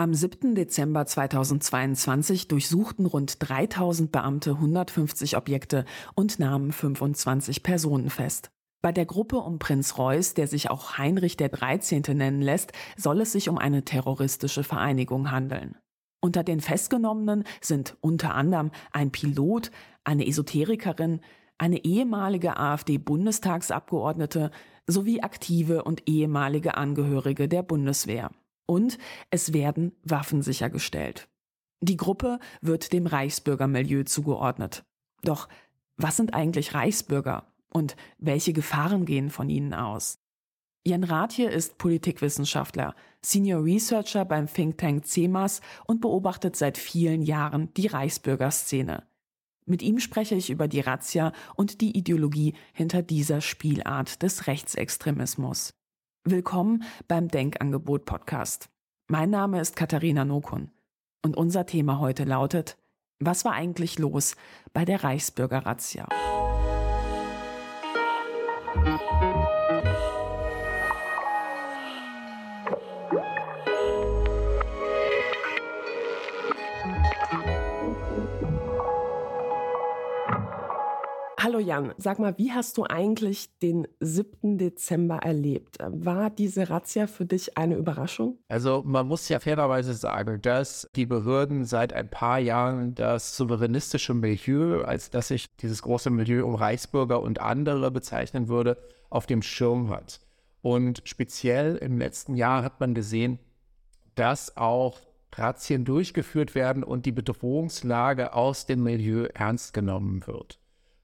Am 7. Dezember 2022 durchsuchten rund 3000 Beamte 150 Objekte und nahmen 25 Personen fest. Bei der Gruppe um Prinz Reuß, der sich auch Heinrich der 13. nennen lässt, soll es sich um eine terroristische Vereinigung handeln. Unter den Festgenommenen sind unter anderem ein Pilot, eine Esoterikerin, eine ehemalige AfD-Bundestagsabgeordnete sowie aktive und ehemalige Angehörige der Bundeswehr. Und es werden Waffen sichergestellt. Die Gruppe wird dem Reichsbürgermilieu zugeordnet. Doch was sind eigentlich Reichsbürger und welche Gefahren gehen von ihnen aus? Jan Rathje ist Politikwissenschaftler, Senior Researcher beim Think Tank CEMAS und beobachtet seit vielen Jahren die Reichsbürgerszene. Mit ihm spreche ich über die Razzia und die Ideologie hinter dieser Spielart des Rechtsextremismus. Willkommen beim Denkangebot Podcast. Mein Name ist Katharina Nokun und unser Thema heute lautet, was war eigentlich los bei der Reichsbürger-Razzia? Hallo Jan, sag mal, wie hast du eigentlich den 7. Dezember erlebt? War diese Razzia für dich eine Überraschung? Also man muss ja fairerweise sagen, dass die Behörden seit ein paar Jahren das souveränistische Milieu, als das sich dieses große Milieu um Reichsbürger und andere bezeichnen würde, auf dem Schirm hat. Und speziell im letzten Jahr hat man gesehen, dass auch Razzien durchgeführt werden und die Bedrohungslage aus dem Milieu ernst genommen wird.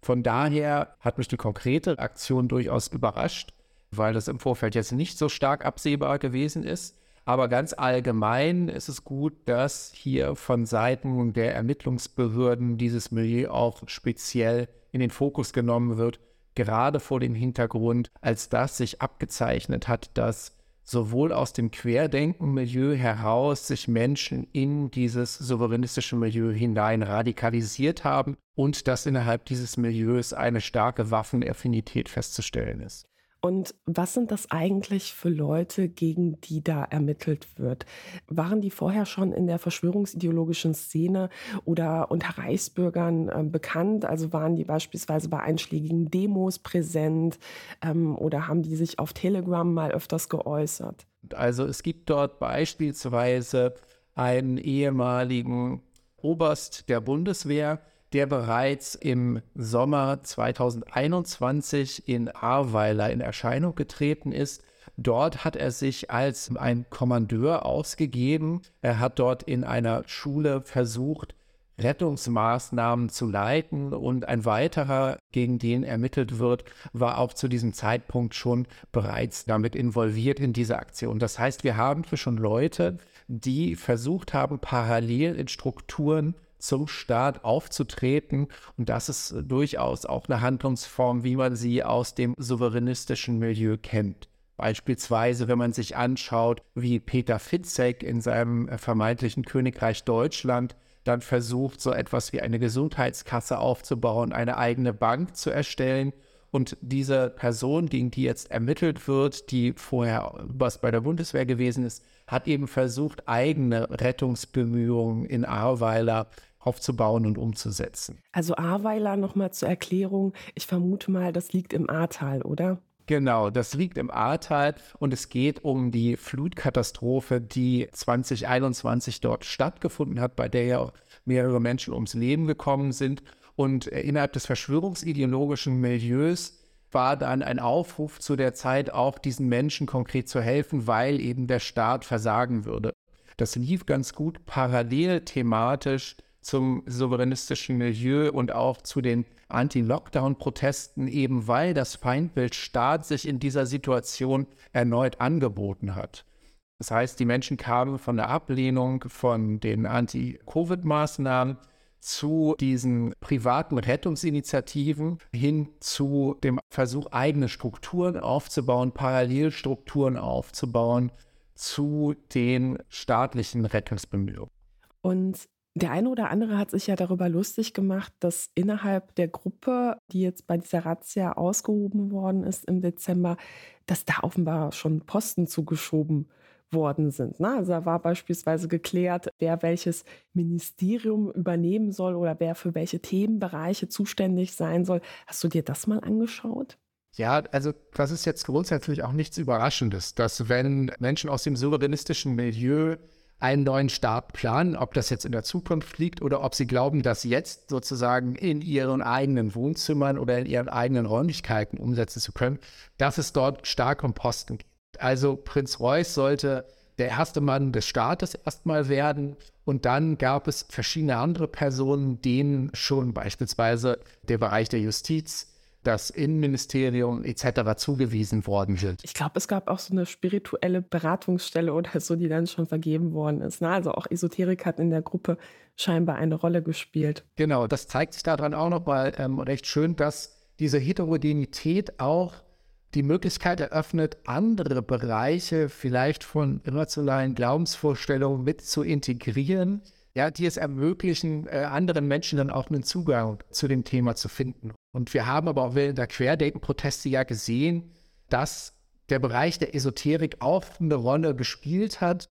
Von daher hat mich die konkrete Aktion durchaus überrascht, weil das im Vorfeld jetzt nicht so stark absehbar gewesen ist. Aber ganz allgemein ist es gut, dass hier von Seiten der Ermittlungsbehörden dieses Milieu auch speziell in den Fokus genommen wird, gerade vor dem Hintergrund, als das sich abgezeichnet hat, dass sowohl aus dem Querdenken-Milieu heraus sich Menschen in dieses souveränistische Milieu hinein radikalisiert haben und dass innerhalb dieses Milieus eine starke Waffenaffinität festzustellen ist. Und was sind das eigentlich für Leute, gegen die da ermittelt wird? Waren die vorher schon in der verschwörungsideologischen Szene oder unter Reichsbürgern äh, bekannt? Also waren die beispielsweise bei einschlägigen Demos präsent ähm, oder haben die sich auf Telegram mal öfters geäußert? Also es gibt dort beispielsweise einen ehemaligen Oberst der Bundeswehr, der bereits im Sommer 2021 in Ahrweiler in Erscheinung getreten ist. Dort hat er sich als ein Kommandeur ausgegeben. Er hat dort in einer Schule versucht, Rettungsmaßnahmen zu leiten und ein weiterer, gegen den ermittelt wird, war auch zu diesem Zeitpunkt schon bereits damit involviert in diese Aktion. Das heißt, wir haben hier schon Leute, die versucht haben, parallel in Strukturen zum Staat aufzutreten. Und das ist durchaus auch eine Handlungsform, wie man sie aus dem souveränistischen Milieu kennt. Beispielsweise, wenn man sich anschaut, wie Peter Fitzek in seinem vermeintlichen Königreich Deutschland dann versucht, so etwas wie eine Gesundheitskasse aufzubauen, eine eigene Bank zu erstellen. Und diese Person, gegen die jetzt ermittelt wird, die vorher was bei der Bundeswehr gewesen ist, hat eben versucht, eigene Rettungsbemühungen in Ahrweiler aufzubauen und umzusetzen. Also Ahrweiler nochmal zur Erklärung. Ich vermute mal, das liegt im Ahrtal, oder? Genau, das liegt im Ahrtal und es geht um die Flutkatastrophe, die 2021 dort stattgefunden hat, bei der ja auch mehrere Menschen ums Leben gekommen sind. Und innerhalb des verschwörungsideologischen Milieus war dann ein Aufruf zu der Zeit auch diesen Menschen konkret zu helfen, weil eben der Staat versagen würde. Das lief ganz gut parallel thematisch zum souveränistischen Milieu und auch zu den Anti-Lockdown-Protesten, eben weil das Feindbild Staat sich in dieser Situation erneut angeboten hat. Das heißt, die Menschen kamen von der Ablehnung von den Anti-Covid-Maßnahmen zu diesen privaten Rettungsinitiativen hin zu dem Versuch, eigene Strukturen aufzubauen, Parallelstrukturen aufzubauen zu den staatlichen Rettungsbemühungen. Und der eine oder andere hat sich ja darüber lustig gemacht, dass innerhalb der Gruppe, die jetzt bei dieser Razzia ausgehoben worden ist im Dezember, dass da offenbar schon Posten zugeschoben worden sind. Ne? Also da war beispielsweise geklärt, wer welches Ministerium übernehmen soll oder wer für welche Themenbereiche zuständig sein soll. Hast du dir das mal angeschaut? Ja, also das ist jetzt grundsätzlich auch nichts Überraschendes, dass wenn Menschen aus dem souveränistischen Milieu einen neuen Staat planen, ob das jetzt in der Zukunft liegt oder ob sie glauben, das jetzt sozusagen in ihren eigenen Wohnzimmern oder in ihren eigenen Räumlichkeiten umsetzen zu können, dass es dort stark um Posten geht. Also Prinz Reuß sollte der erste Mann des Staates erstmal werden. Und dann gab es verschiedene andere Personen, denen schon beispielsweise der Bereich der Justiz, das Innenministerium etc. zugewiesen worden sind. Ich glaube, es gab auch so eine spirituelle Beratungsstelle oder so, die dann schon vergeben worden ist. Ne? Also auch Esoterik hat in der Gruppe scheinbar eine Rolle gespielt. Genau, das zeigt sich daran auch nochmal ähm, recht schön, dass diese Heterogenität auch die Möglichkeit eröffnet, andere Bereiche vielleicht von irrationalen Glaubensvorstellungen mit zu integrieren, ja, die es ermöglichen, äh, anderen Menschen dann auch einen Zugang zu dem Thema zu finden. Und wir haben aber auch während der Querdenken-Proteste ja gesehen, dass der Bereich der Esoterik auch eine Rolle gespielt hat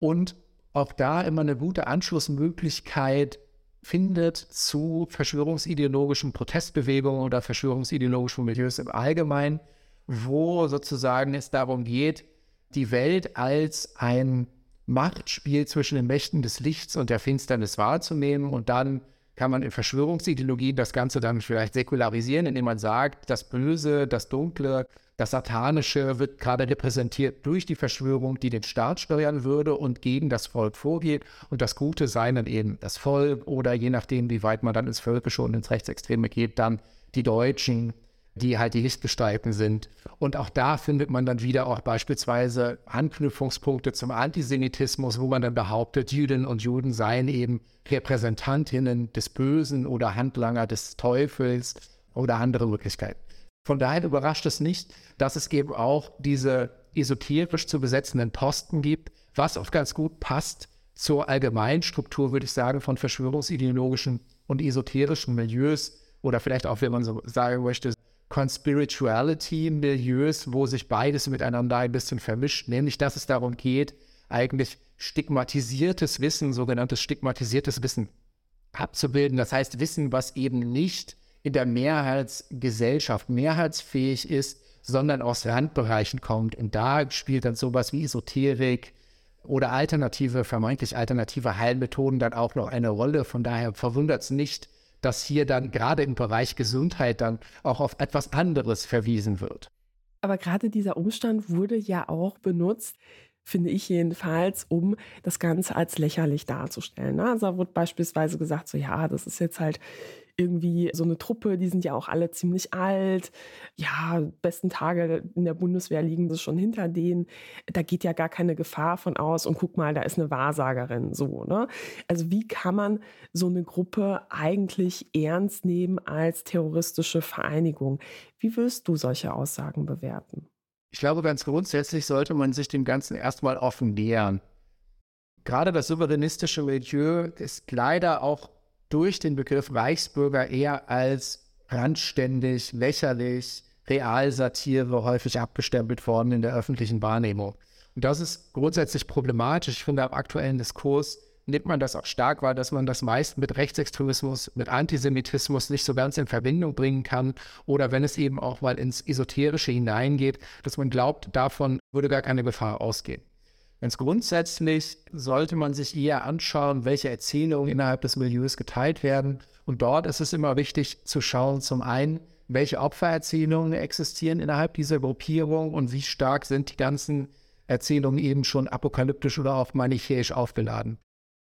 und auch da immer eine gute Anschlussmöglichkeit findet zu verschwörungsideologischen Protestbewegungen oder verschwörungsideologischen Milieus im Allgemeinen, wo sozusagen es darum geht, die Welt als ein Machtspiel zwischen den Mächten des Lichts und der Finsternis wahrzunehmen und dann kann man in Verschwörungsideologien das Ganze dann vielleicht säkularisieren, indem man sagt, das Böse, das Dunkle, das Satanische wird gerade repräsentiert durch die Verschwörung, die den Staat steuern würde und gegen das Volk vorgeht. Und das Gute sei dann eben das Volk oder je nachdem, wie weit man dann ins Völkische und ins Rechtsextreme geht, dann die Deutschen, die halt die Lichtgestalten sind. Und auch da findet man dann wieder auch beispielsweise Anknüpfungspunkte zum Antisemitismus, wo man dann behauptet, Jüdinnen und Juden seien eben Repräsentantinnen des Bösen oder Handlanger des Teufels oder andere Möglichkeiten. Von daher überrascht es nicht, dass es eben auch diese esoterisch zu besetzenden Posten gibt, was oft ganz gut passt zur Allgemeinstruktur, würde ich sagen, von verschwörungsideologischen und esoterischen Milieus oder vielleicht auch, wenn man so sagen möchte, Conspirituality-Milieus, wo sich beides miteinander ein bisschen vermischt, nämlich dass es darum geht, eigentlich stigmatisiertes Wissen, sogenanntes stigmatisiertes Wissen abzubilden. Das heißt Wissen, was eben nicht in der Mehrheitsgesellschaft mehrheitsfähig ist, sondern aus Randbereichen kommt. Und da spielt dann sowas wie Esoterik oder alternative, vermeintlich alternative Heilmethoden dann auch noch eine Rolle. Von daher verwundert es nicht, dass hier dann gerade im Bereich Gesundheit dann auch auf etwas anderes verwiesen wird. Aber gerade dieser Umstand wurde ja auch benutzt, finde ich jedenfalls, um das Ganze als lächerlich darzustellen. Also da wurde beispielsweise gesagt, so ja, das ist jetzt halt irgendwie so eine Truppe, die sind ja auch alle ziemlich alt. Ja, besten Tage in der Bundeswehr liegen sie schon hinter denen. Da geht ja gar keine Gefahr von aus. Und guck mal, da ist eine Wahrsagerin. So, ne? Also wie kann man so eine Gruppe eigentlich ernst nehmen als terroristische Vereinigung? Wie wirst du solche Aussagen bewerten? Ich glaube, ganz grundsätzlich sollte man sich dem Ganzen erstmal offen nähern. Gerade das souveränistische Milieu ist leider auch durch den Begriff Reichsbürger eher als randständig, lächerlich, Realsatire häufig abgestempelt worden in der öffentlichen Wahrnehmung. Und das ist grundsätzlich problematisch. Ich finde, am aktuellen Diskurs nimmt man das auch stark wahr, dass man das meist mit Rechtsextremismus, mit Antisemitismus nicht so ganz in Verbindung bringen kann. Oder wenn es eben auch mal ins Esoterische hineingeht, dass man glaubt, davon würde gar keine Gefahr ausgehen. Ganz grundsätzlich sollte man sich eher anschauen, welche Erzählungen innerhalb des Milieus geteilt werden. Und dort ist es immer wichtig zu schauen, zum einen, welche Opfererzählungen existieren innerhalb dieser Gruppierung und wie stark sind die ganzen Erzählungen eben schon apokalyptisch oder auch manichäisch aufgeladen.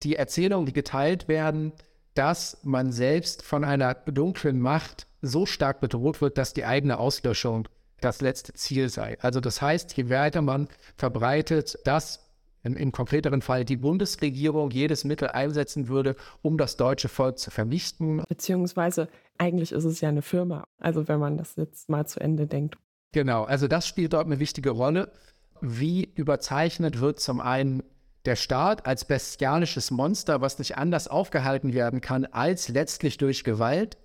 Die Erzählungen, die geteilt werden, dass man selbst von einer dunklen Macht so stark bedroht wird, dass die eigene Auslöschung das letzte Ziel sei. Also das heißt, je weiter man verbreitet, dass im, im, konkreteren Fall die Bundesregierung jedes Mittel einsetzen würde, um das deutsche Volk zu vernichten. Beziehungsweise eigentlich ist es ja eine Firma, also wenn man das jetzt mal zu Ende denkt. Genau, also das spielt dort eine wichtige Rolle. Wie überzeichnet wird zum einen der Staat als bestialisches Monster, was nicht anders aufgehalten werden kann als letztlich durch Gewalt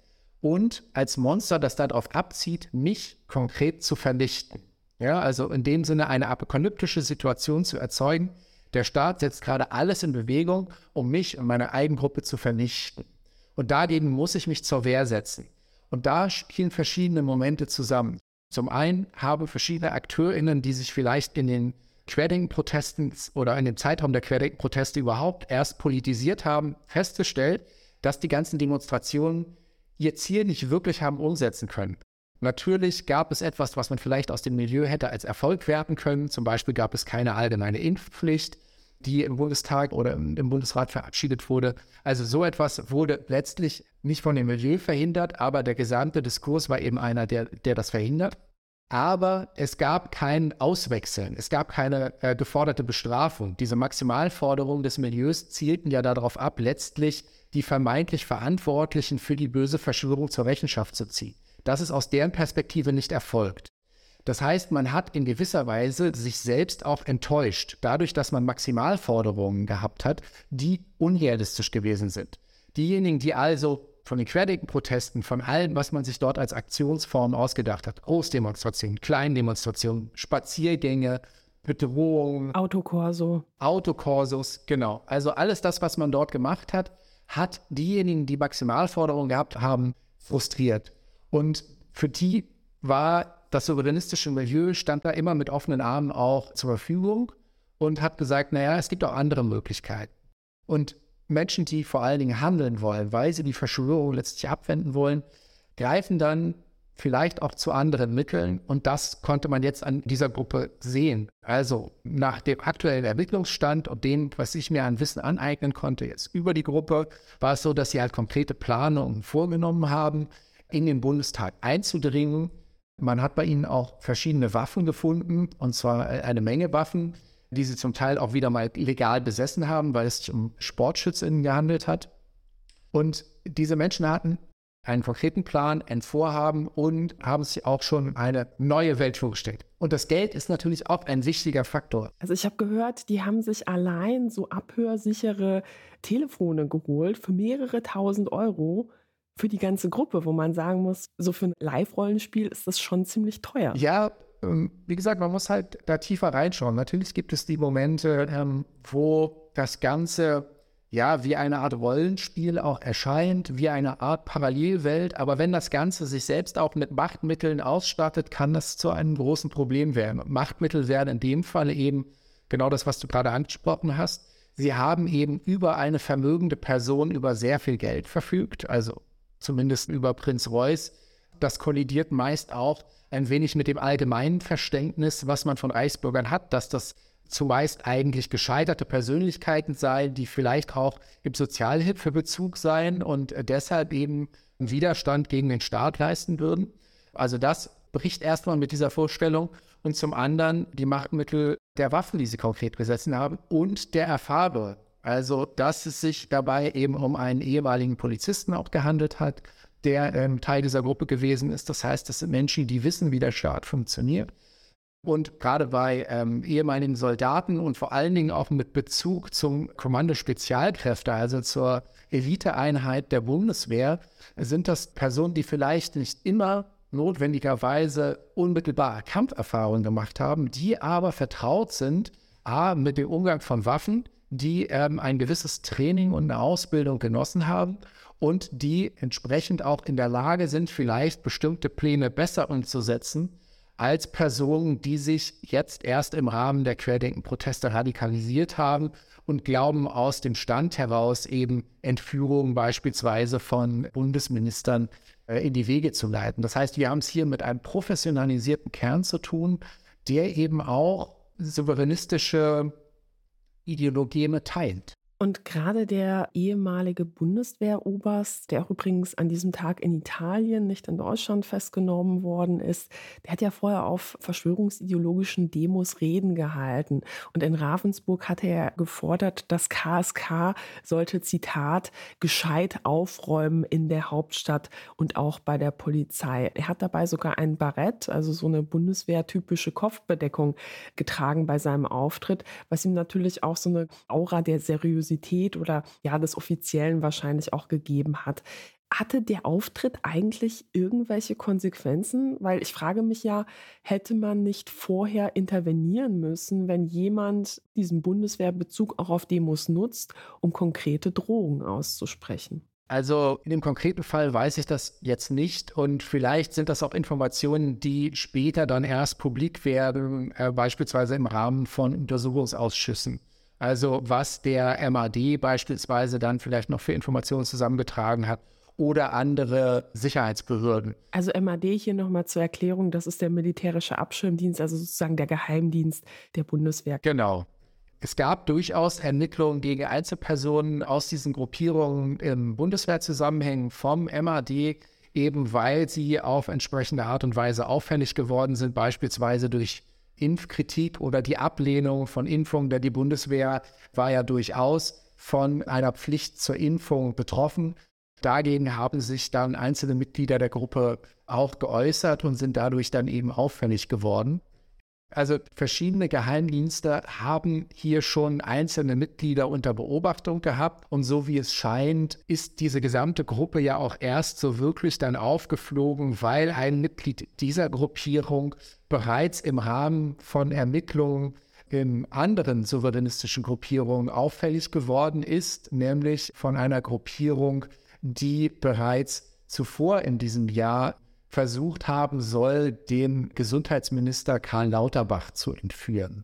und als Monster, das darauf abzieht, mich konkret zu vernichten. Ja, also in dem Sinne eine apokalyptische Situation zu erzeugen. Der Staat setzt gerade alles in Bewegung, um mich und meine Eigengruppe zu vernichten. Und dagegen muss ich mich zur Wehr setzen. Und da spielen verschiedene Momente zusammen. Zum einen haben verschiedene AkteurInnen, die sich vielleicht in den Querdenken-Protesten oder in dem Zeitraum der Querdenken-Proteste überhaupt erst politisiert haben, festgestellt, dass die ganzen Demonstrationen ihr Ziel nicht wirklich haben umsetzen können. Natürlich gab es etwas, was man vielleicht aus dem Milieu hätte als Erfolg werten können. Zum Beispiel gab es keine allgemeine Impfpflicht, die im Bundestag oder im Bundesrat verabschiedet wurde. Also so etwas wurde letztlich nicht von dem Milieu verhindert, aber der gesamte Diskurs war eben einer, der, der das verhindert. Aber es gab kein Auswechseln, es gab keine äh, geforderte Bestrafung. Diese Maximalforderungen des Milieus zielten ja darauf ab, letztlich die vermeintlich Verantwortlichen für die böse Verschwörung zur Rechenschaft zu ziehen. Das ist aus deren Perspektive nicht erfolgt. Das heißt, man hat in gewisser Weise sich selbst auch enttäuscht, dadurch, dass man Maximalforderungen gehabt hat, die unrealistisch gewesen sind. Diejenigen, die also von den Querdenken-Protesten, von allem, was man sich dort als Aktionsform ausgedacht hat, Großdemonstrationen, Kleindemonstrationen, Spaziergänge, Bedrohungen, Autokorso. Autokorsos, genau. Also alles das, was man dort gemacht hat, hat diejenigen, die Maximalforderungen gehabt haben, frustriert. Und für die war das souveränistische Milieu, stand da immer mit offenen Armen auch zur Verfügung und hat gesagt, naja, es gibt auch andere Möglichkeiten. Und Menschen, die vor allen Dingen handeln wollen, weil sie die Verschwörung letztlich abwenden wollen, greifen dann vielleicht auch zu anderen Mitteln. Und das konnte man jetzt an dieser Gruppe sehen. Also nach dem aktuellen Ermittlungsstand und dem, was ich mir an Wissen aneignen konnte, jetzt über die Gruppe, war es so, dass sie halt konkrete Planungen vorgenommen haben, in den Bundestag einzudringen. Man hat bei ihnen auch verschiedene Waffen gefunden, und zwar eine Menge Waffen, die sie zum Teil auch wieder mal illegal besessen haben, weil es sich um SportschützInnen gehandelt hat. Und diese Menschen hatten einen konkreten Plan, ein Vorhaben und haben sich auch schon eine neue Welt vorgestellt. Und das Geld ist natürlich auch ein wichtiger Faktor. Also ich habe gehört, die haben sich allein so abhörsichere Telefone geholt für mehrere tausend Euro für die ganze Gruppe, wo man sagen muss, so für ein Live-Rollenspiel ist das schon ziemlich teuer. Ja, wie gesagt, man muss halt da tiefer reinschauen. Natürlich gibt es die Momente, ähm, wo das Ganze ja wie eine Art Rollenspiel auch erscheint, wie eine Art Parallelwelt. Aber wenn das Ganze sich selbst auch mit Machtmitteln ausstattet, kann das zu einem großen Problem werden. Machtmittel werden in dem Fall eben genau das, was du gerade angesprochen hast. Sie haben eben über eine vermögende Person über sehr viel Geld verfügt, also zumindest über Prinz Reuß. Das kollidiert meist auch ein wenig mit dem allgemeinen Verständnis, was man von Reichsbürgern hat, dass das zumeist eigentlich gescheiterte Persönlichkeiten seien, die vielleicht auch im Sozialhilfebezug seien und deshalb eben Widerstand gegen den Staat leisten würden. Also das bricht erstmal mit dieser Vorstellung und zum anderen die Machtmittel der Waffen, die sie konkret besessen haben und der Erfahrung. Also, dass es sich dabei eben um einen ehemaligen Polizisten auch gehandelt hat, der ähm, Teil dieser Gruppe gewesen ist. Das heißt, das sind Menschen, die wissen, wie der Staat funktioniert. Und gerade bei ähm, ehemaligen Soldaten und vor allen Dingen auch mit Bezug zum Kommando Spezialkräfte, also zur Eliteeinheit der Bundeswehr, sind das Personen, die vielleicht nicht immer notwendigerweise unmittelbare Kampferfahrungen gemacht haben, die aber vertraut sind, a, mit dem Umgang von Waffen, die ähm, ein gewisses Training und eine Ausbildung genossen haben und die entsprechend auch in der Lage sind, vielleicht bestimmte Pläne besser umzusetzen als Personen, die sich jetzt erst im Rahmen der Querdenken-Proteste radikalisiert haben und glauben, aus dem Stand heraus eben Entführungen beispielsweise von Bundesministern äh, in die Wege zu leiten. Das heißt, wir haben es hier mit einem professionalisierten Kern zu tun, der eben auch souveränistische Ideologien teilt. Und gerade der ehemalige Bundeswehroberst, der auch übrigens an diesem Tag in Italien, nicht in Deutschland festgenommen worden ist, der hat ja vorher auf verschwörungsideologischen Demos Reden gehalten. Und in Ravensburg hatte er gefordert, das KSK sollte, Zitat, gescheit aufräumen in der Hauptstadt und auch bei der Polizei. Er hat dabei sogar ein Barett, also so eine bundeswehrtypische Kopfbedeckung getragen bei seinem Auftritt, was ihm natürlich auch so eine Aura der Seriosität Seriosität oder ja des Offiziellen wahrscheinlich auch gegeben hat. Hatte der Auftritt eigentlich irgendwelche Konsequenzen? Weil ich frage mich ja, hätte man nicht vorher intervenieren müssen, wenn jemand diesen Bundeswehrbezug auch auf Demos nutzt, um konkrete Drohungen auszusprechen? Also in dem konkreten Fall weiß ich das jetzt nicht und vielleicht sind das auch Informationen, die später dann erst publik werden, äh, beispielsweise im Rahmen von Untersuchungsausschüssen. Also was der MAD beispielsweise dann vielleicht noch für Informationen zusammengetragen hat oder andere Sicherheitsbehörden. Also MAD hier nochmal zur Erklärung, das ist der militärische Abschirmdienst, also sozusagen der Geheimdienst der Bundeswehr. Genau. Es gab durchaus Ermittlungen gegen Einzelpersonen aus diesen Gruppierungen im Bundeswehrzusammenhängen vom MAD, eben weil sie auf entsprechende Art und Weise auffällig geworden sind, beispielsweise durch Impfkritik oder die Ablehnung von Impfungen, denn die Bundeswehr war ja durchaus von einer Pflicht zur Impfung betroffen. Dagegen haben sich dann einzelne Mitglieder der Gruppe auch geäußert und sind dadurch dann eben auffällig geworden. Also verschiedene Geheimdienste haben hier schon einzelne Mitglieder unter Beobachtung gehabt. Und so wie es scheint, ist diese gesamte Gruppe ja auch erst so wirklich dann aufgeflogen, weil ein Mitglied dieser Gruppierung bereits im Rahmen von Ermittlungen in anderen souveränistischen Gruppierungen auffällig geworden ist, nämlich von einer Gruppierung, die bereits zuvor in diesem Jahr versucht haben soll, den Gesundheitsminister Karl Lauterbach zu entführen.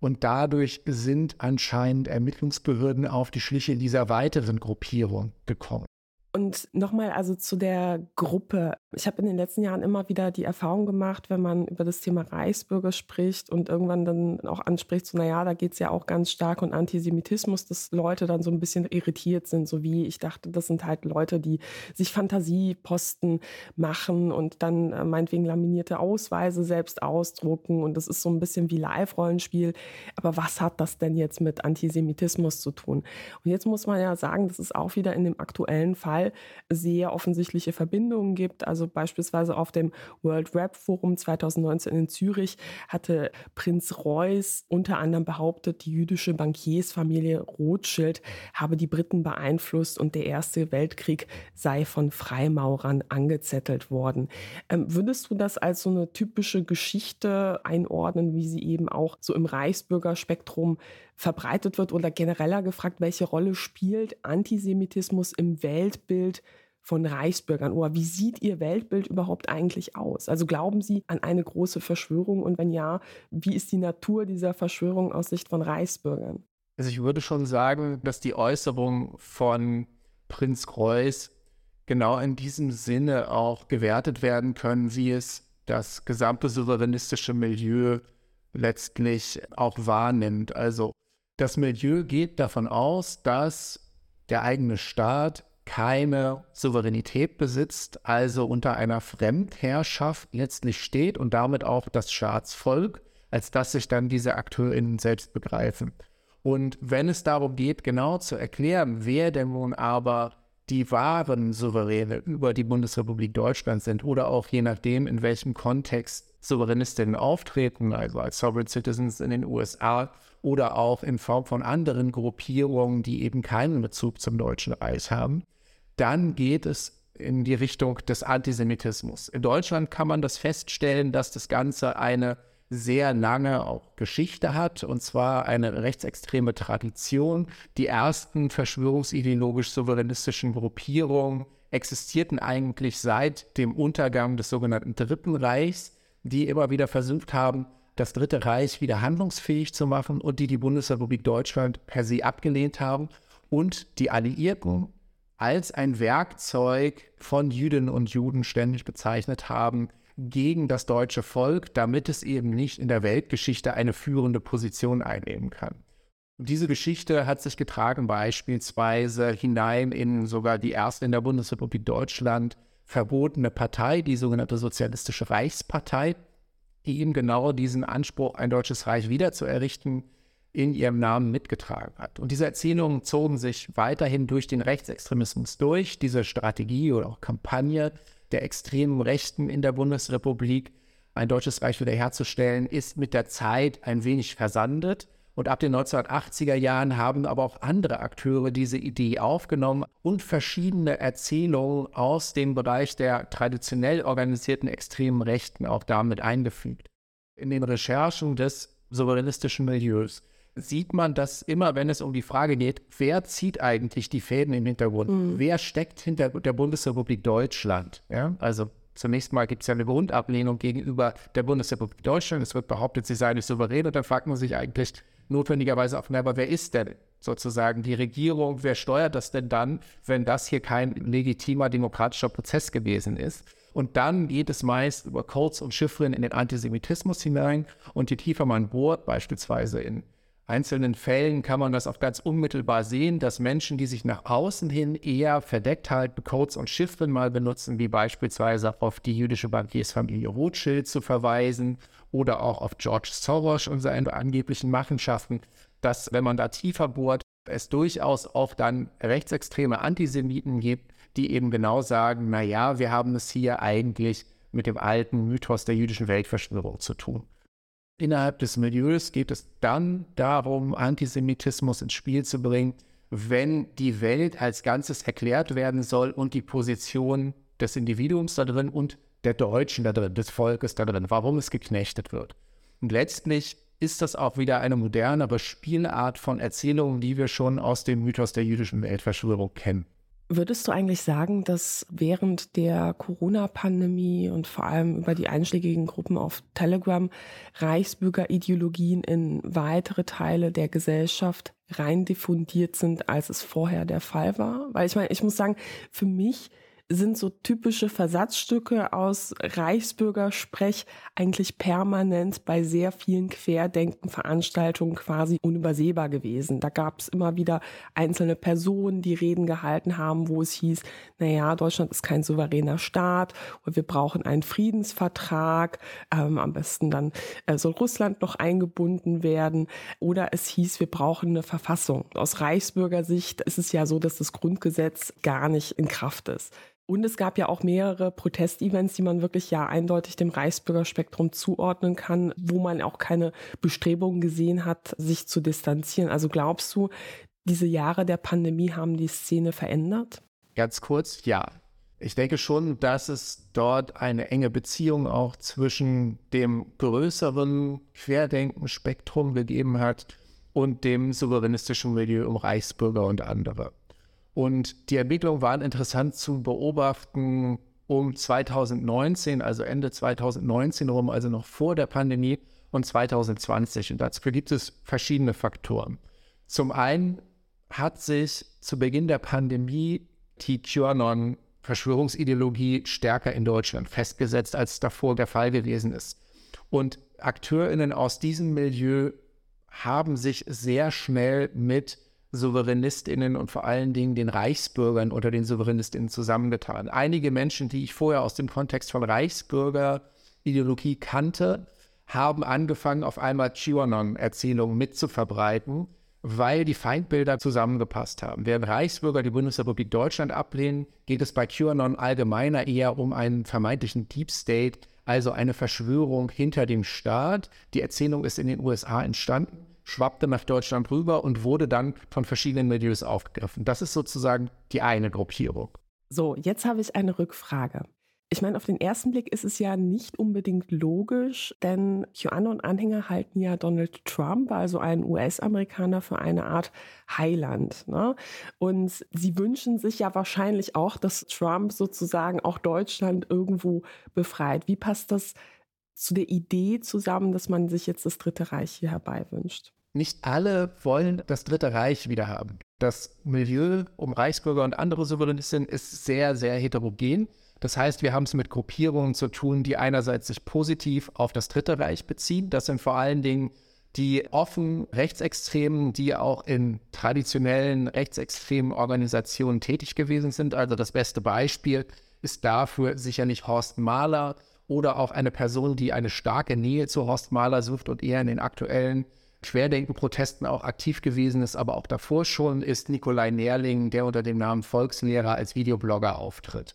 Und dadurch sind anscheinend Ermittlungsbehörden auf die Schliche dieser weiteren Gruppierung gekommen. Und nochmal also zu der Gruppe. Ich habe in den letzten Jahren immer wieder die Erfahrung gemacht, wenn man über das Thema Reichsbürger spricht und irgendwann dann auch anspricht, so naja, da geht es ja auch ganz stark um Antisemitismus, dass Leute dann so ein bisschen irritiert sind, so wie ich dachte, das sind halt Leute, die sich Fantasieposten machen und dann äh, meinetwegen laminierte Ausweise selbst ausdrucken und das ist so ein bisschen wie Live-Rollenspiel. Aber was hat das denn jetzt mit Antisemitismus zu tun? Und jetzt muss man ja sagen, das ist auch wieder in dem aktuellen Fall Fall sehr offensichtliche Verbindungen gibt. Also beispielsweise auf dem World Rap Forum 2019 in Zürich hatte Prinz Reuß unter anderem behauptet, die jüdische Bankiersfamilie Rothschild habe die Briten beeinflusst und der Erste Weltkrieg sei von Freimaurern angezettelt worden. Ähm, würdest du das als so eine typische Geschichte einordnen, wie sie eben auch so im Reichsbürgerspektrum verbreitet wird oder genereller gefragt, welche Rolle spielt Antisemitismus im Weltbild von Reichsbürgern oder wie sieht Ihr Weltbild überhaupt eigentlich aus? Also glauben Sie an eine große Verschwörung und wenn ja, wie ist die Natur dieser Verschwörung aus Sicht von Reichsbürgern? Also ich würde schon sagen, dass die Äußerung von Prinz Kreuz genau in diesem Sinne auch gewertet werden können, wie es das gesamte souveränistische Milieu letztlich auch wahrnimmt. Also das Milieu geht davon aus, dass der eigene Staat keine Souveränität besitzt, also unter einer Fremdherrschaft letztlich steht und damit auch das Staatsvolk, als dass sich dann diese AkteurInnen selbst begreifen. Und wenn es darum geht, genau zu erklären, wer denn nun aber die wahren Souveräne über die Bundesrepublik Deutschland sind oder auch je nachdem, in welchem Kontext Souveränistinnen auftreten, also als Sovereign Citizens in den USA oder auch in Form von anderen Gruppierungen, die eben keinen Bezug zum Deutschen Reich haben, dann geht es in die Richtung des Antisemitismus. In Deutschland kann man das feststellen, dass das Ganze eine sehr lange auch Geschichte hat, und zwar eine rechtsextreme Tradition. Die ersten verschwörungsideologisch-souveränistischen Gruppierungen existierten eigentlich seit dem Untergang des sogenannten Dritten Reichs, die immer wieder versucht haben, das Dritte Reich wieder handlungsfähig zu machen und die die Bundesrepublik Deutschland per se abgelehnt haben und die Alliierten als ein Werkzeug von Jüdinnen und Juden ständig bezeichnet haben gegen das deutsche Volk, damit es eben nicht in der Weltgeschichte eine führende Position einnehmen kann. Und diese Geschichte hat sich getragen beispielsweise hinein in sogar die erste in der Bundesrepublik Deutschland verbotene Partei, die sogenannte Sozialistische Reichspartei, die eben genau diesen Anspruch, ein deutsches Reich wiederzuerrichten, in ihrem Namen mitgetragen hat. Und diese Erzählungen zogen sich weiterhin durch den Rechtsextremismus durch. Diese Strategie oder auch Kampagne der extremen Rechten in der Bundesrepublik, ein deutsches Reich wiederherzustellen, ist mit der Zeit ein wenig versandet. Und ab den 1980er Jahren haben aber auch andere Akteure diese Idee aufgenommen und verschiedene Erzählungen aus dem Bereich der traditionell organisierten extremen Rechten auch damit eingefügt. In den Recherchen des souveränistischen Milieus sieht man, dass immer, wenn es um die Frage geht, wer zieht eigentlich die Fäden im Hintergrund? Mhm. Wer steckt hinter der Bundesrepublik Deutschland? Ja, also Zunächst mal gibt es ja eine Grundablehnung gegenüber der Bundesrepublik Deutschland. Es wird behauptet, sie sei nicht souverän. Und dann fragt man sich eigentlich notwendigerweise auf, aber wer ist denn sozusagen die Regierung? Wer steuert das denn dann, wenn das hier kein legitimer demokratischer Prozess gewesen ist? Und dann geht es meist über Codes und Chiffren in den Antisemitismus hinein. Und je tiefer man bohrt, beispielsweise in einzelnen Fällen kann man das auch ganz unmittelbar sehen, dass Menschen, die sich nach außen hin eher verdeckt halten, Codes und Chiffren mal benutzen, wie beispielsweise auf die jüdische Bankiersfamilie Rothschild zu verweisen oder auch auf George Soros und seine angeblichen Machenschaften, dass, wenn man da tiefer bohrt, es durchaus auch dann rechtsextreme Antisemiten gibt, die eben genau sagen, naja, wir haben es hier eigentlich mit dem alten Mythos der jüdischen Weltverschwörung zu tun. Innerhalb des Milieus geht es dann darum, Antisemitismus ins Spiel zu bringen, wenn die Welt als Ganzes erklärt werden soll und die Position des Individuums da drin und der Deutschen da drin, des Volkes da drin, warum es geknechtet wird. Und letztlich ist das auch wieder eine modernere Spielart von Erzählungen, die wir schon aus dem Mythos der jüdischen Weltverschwörung kennen. Würdest du eigentlich sagen, dass während der Corona-Pandemie und vor allem über die einschlägigen Gruppen auf Telegram Reichsbürgerideologien in weitere Teile der Gesellschaft rein diffundiert sind, als es vorher der Fall war? Weil ich meine, ich muss sagen, für mich sind so typische Versatzstücke aus Reichsbürgersprech eigentlich permanent bei sehr vielen Querdenken-Veranstaltungen quasi unübersehbar gewesen. Da gab es immer wieder einzelne Personen, die Reden gehalten haben, wo es hieß, naja, Deutschland ist kein souveräner Staat und wir brauchen einen Friedensvertrag. Ähm, am besten dann äh, soll Russland noch eingebunden werden. Oder es hieß, wir brauchen eine Verfassung. Aus Reichsbürgersicht ist es ja so, dass das Grundgesetz gar nicht in Kraft ist. Und es gab ja auch mehrere Protestevents, die man wirklich ja eindeutig dem Reichsbürgerspektrum zuordnen kann, wo man auch keine Bestrebungen gesehen hat, sich zu distanzieren. Also glaubst du, diese Jahre der Pandemie haben die Szene verändert? Ganz kurz, ja. Ich denke schon, dass es dort eine enge Beziehung auch zwischen dem größeren Querdenken-Spektrum gegeben hat und dem souveränistischen Milieu um Reichsbürger und andere. Und die Entwicklungen waren interessant zu beobachten um 2019, also Ende 2019 rum, also noch vor der Pandemie und 2020. Und dafür gibt es verschiedene Faktoren. Zum einen hat sich zu Beginn der Pandemie die QAnon-Verschwörungsideologie stärker in Deutschland festgesetzt, als davor der Fall gewesen ist. Und AkteurInnen aus diesem Milieu haben sich sehr schnell mit Souveränistinnen und vor allen Dingen den Reichsbürgern oder den Souveränistinnen zusammengetan. Einige Menschen, die ich vorher aus dem Kontext von Reichsbürgerideologie kannte, haben angefangen, auf einmal QAnon-Erzählungen mitzuverbreiten, weil die Feindbilder zusammengepasst haben. Während Reichsbürger die Bundesrepublik Deutschland ablehnen, geht es bei QAnon allgemeiner eher um einen vermeintlichen Deep State, also eine Verschwörung hinter dem Staat. Die Erzählung ist in den USA entstanden schwappte nach Deutschland rüber und wurde dann von verschiedenen Milieus aufgegriffen. Das ist sozusagen die eine Gruppierung. So, jetzt habe ich eine Rückfrage. Ich meine, auf den ersten Blick ist es ja nicht unbedingt logisch, denn QAnon-Anhänger halten ja Donald Trump, also einen US-Amerikaner, für eine Art Heiland. Ne? Und sie wünschen sich ja wahrscheinlich auch, dass Trump sozusagen auch Deutschland irgendwo befreit. Wie passt das zu der Idee zusammen, dass man sich jetzt das Dritte Reich hier herbei wünscht? Nicht alle wollen das Dritte Reich wieder haben. Das Milieu um Reichsbürger und andere Souveränisten ist sehr, sehr heterogen. Das heißt, wir haben es mit Gruppierungen zu tun, die einerseits sich positiv auf das Dritte Reich beziehen. Das sind vor allen Dingen die offen Rechtsextremen, die auch in traditionellen rechtsextremen Organisationen tätig gewesen sind. Also das beste Beispiel ist dafür sicherlich Horst Mahler oder auch eine Person, die eine starke Nähe zu Horst Mahler sucht und eher in den aktuellen Querdenken-Protesten auch aktiv gewesen ist, aber auch davor schon, ist Nikolai Nerling, der unter dem Namen Volkslehrer als Videoblogger auftritt.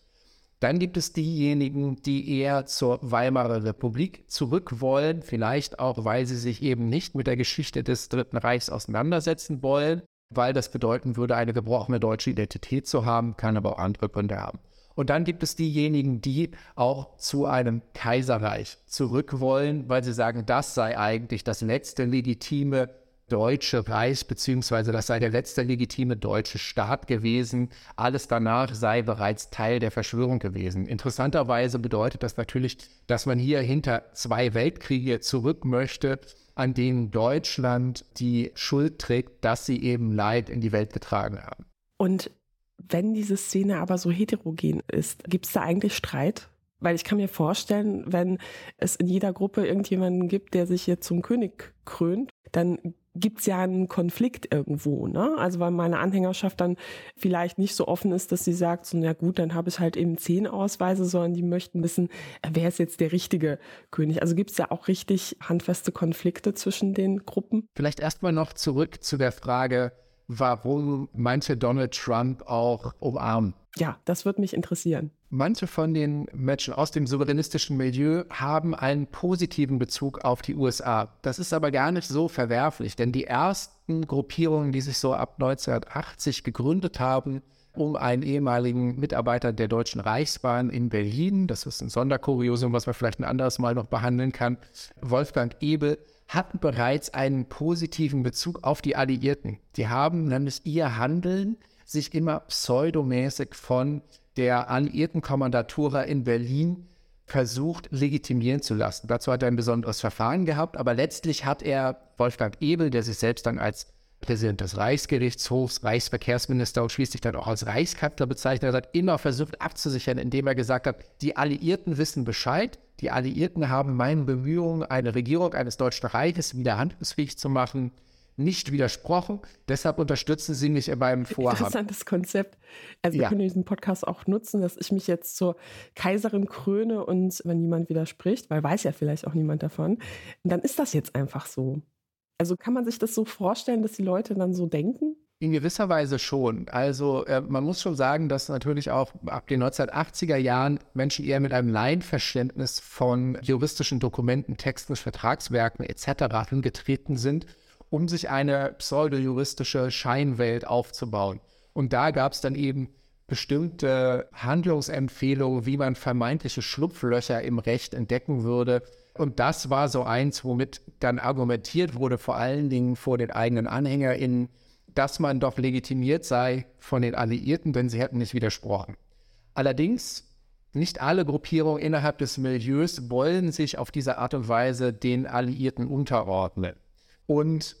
Dann gibt es diejenigen, die eher zur Weimarer Republik zurück wollen, vielleicht auch, weil sie sich eben nicht mit der Geschichte des Dritten Reichs auseinandersetzen wollen, weil das bedeuten würde, eine gebrochene deutsche Identität zu haben, kann aber auch andere Gründe haben. Und dann gibt es diejenigen, die auch zu einem Kaiserreich zurück wollen, weil sie sagen, das sei eigentlich das letzte legitime deutsche Reich, beziehungsweise das sei der letzte legitime deutsche Staat gewesen. Alles danach sei bereits Teil der Verschwörung gewesen. Interessanterweise bedeutet das natürlich, dass man hier hinter zwei Weltkriege zurück möchte, an denen Deutschland die Schuld trägt, dass sie eben Leid in die Welt getragen haben. Und wenn diese Szene aber so heterogen ist, gibt es da eigentlich Streit? Weil ich kann mir vorstellen, wenn es in jeder Gruppe irgendjemanden gibt, der sich jetzt zum König krönt, dann gibt es ja einen Konflikt irgendwo, ne? Also weil meine Anhängerschaft dann vielleicht nicht so offen ist, dass sie sagt, so na gut, dann habe ich halt eben zehn Ausweise, sondern die möchten wissen, wer ist jetzt der richtige König. Also gibt es ja auch richtig handfeste Konflikte zwischen den Gruppen. Vielleicht erstmal noch zurück zu der Frage, warum manche Donald Trump auch umarmen. Ja, das würde mich interessieren. Manche von den Menschen aus dem souveränistischen Milieu haben einen positiven Bezug auf die USA. Das ist aber gar nicht so verwerflich, denn die ersten Gruppierungen, die sich so ab 1980 gegründet haben, um einen ehemaligen Mitarbeiter der Deutschen Reichsbahn in Berlin, das ist ein Sonderkuriosum, was man vielleicht ein anderes Mal noch behandeln kann, Wolfgang Ebel, hatten bereits einen positiven Bezug auf die Alliierten. Die haben nämlich ihr Handeln sich immer pseudomäßig von der alliierten Kommandatura in Berlin versucht legitimieren zu lassen. Dazu hat er ein besonderes Verfahren gehabt, aber letztlich hat er Wolfgang Ebel, der sich selbst dann als Präsident des Reichsgerichtshofs, Reichsverkehrsminister und schließlich dann auch als Reichskanzler bezeichnet hat, immer versucht abzusichern, indem er gesagt hat, die Alliierten wissen Bescheid, die Alliierten haben meinen Bemühungen, eine Regierung eines Deutschen Reiches wieder handlungsfähig zu machen, nicht widersprochen. Deshalb unterstützen sie mich in meinem Vorhaben. Interessantes Konzept. Also wir können diesen Podcast auch nutzen, dass ich mich jetzt zur Kaiserin kröne und wenn niemand widerspricht, weil weiß ja vielleicht auch niemand davon, dann ist das jetzt einfach so. Also kann man sich das so vorstellen, dass die Leute dann so denken? In gewisser Weise schon. Also äh, man muss schon sagen, dass natürlich auch ab den 1980er Jahren Menschen eher mit einem Laienverständnis von juristischen Dokumenten, Texten, Vertragswerken etc. hingetreten sind um sich eine pseudo-juristische Scheinwelt aufzubauen. Und da gab es dann eben bestimmte Handlungsempfehlungen, wie man vermeintliche Schlupflöcher im Recht entdecken würde. Und das war so eins, womit dann argumentiert wurde, vor allen Dingen vor den eigenen AnhängerInnen, dass man doch legitimiert sei von den Alliierten, denn sie hätten nicht widersprochen. Allerdings, nicht alle Gruppierungen innerhalb des Milieus wollen sich auf diese Art und Weise den Alliierten unterordnen. Und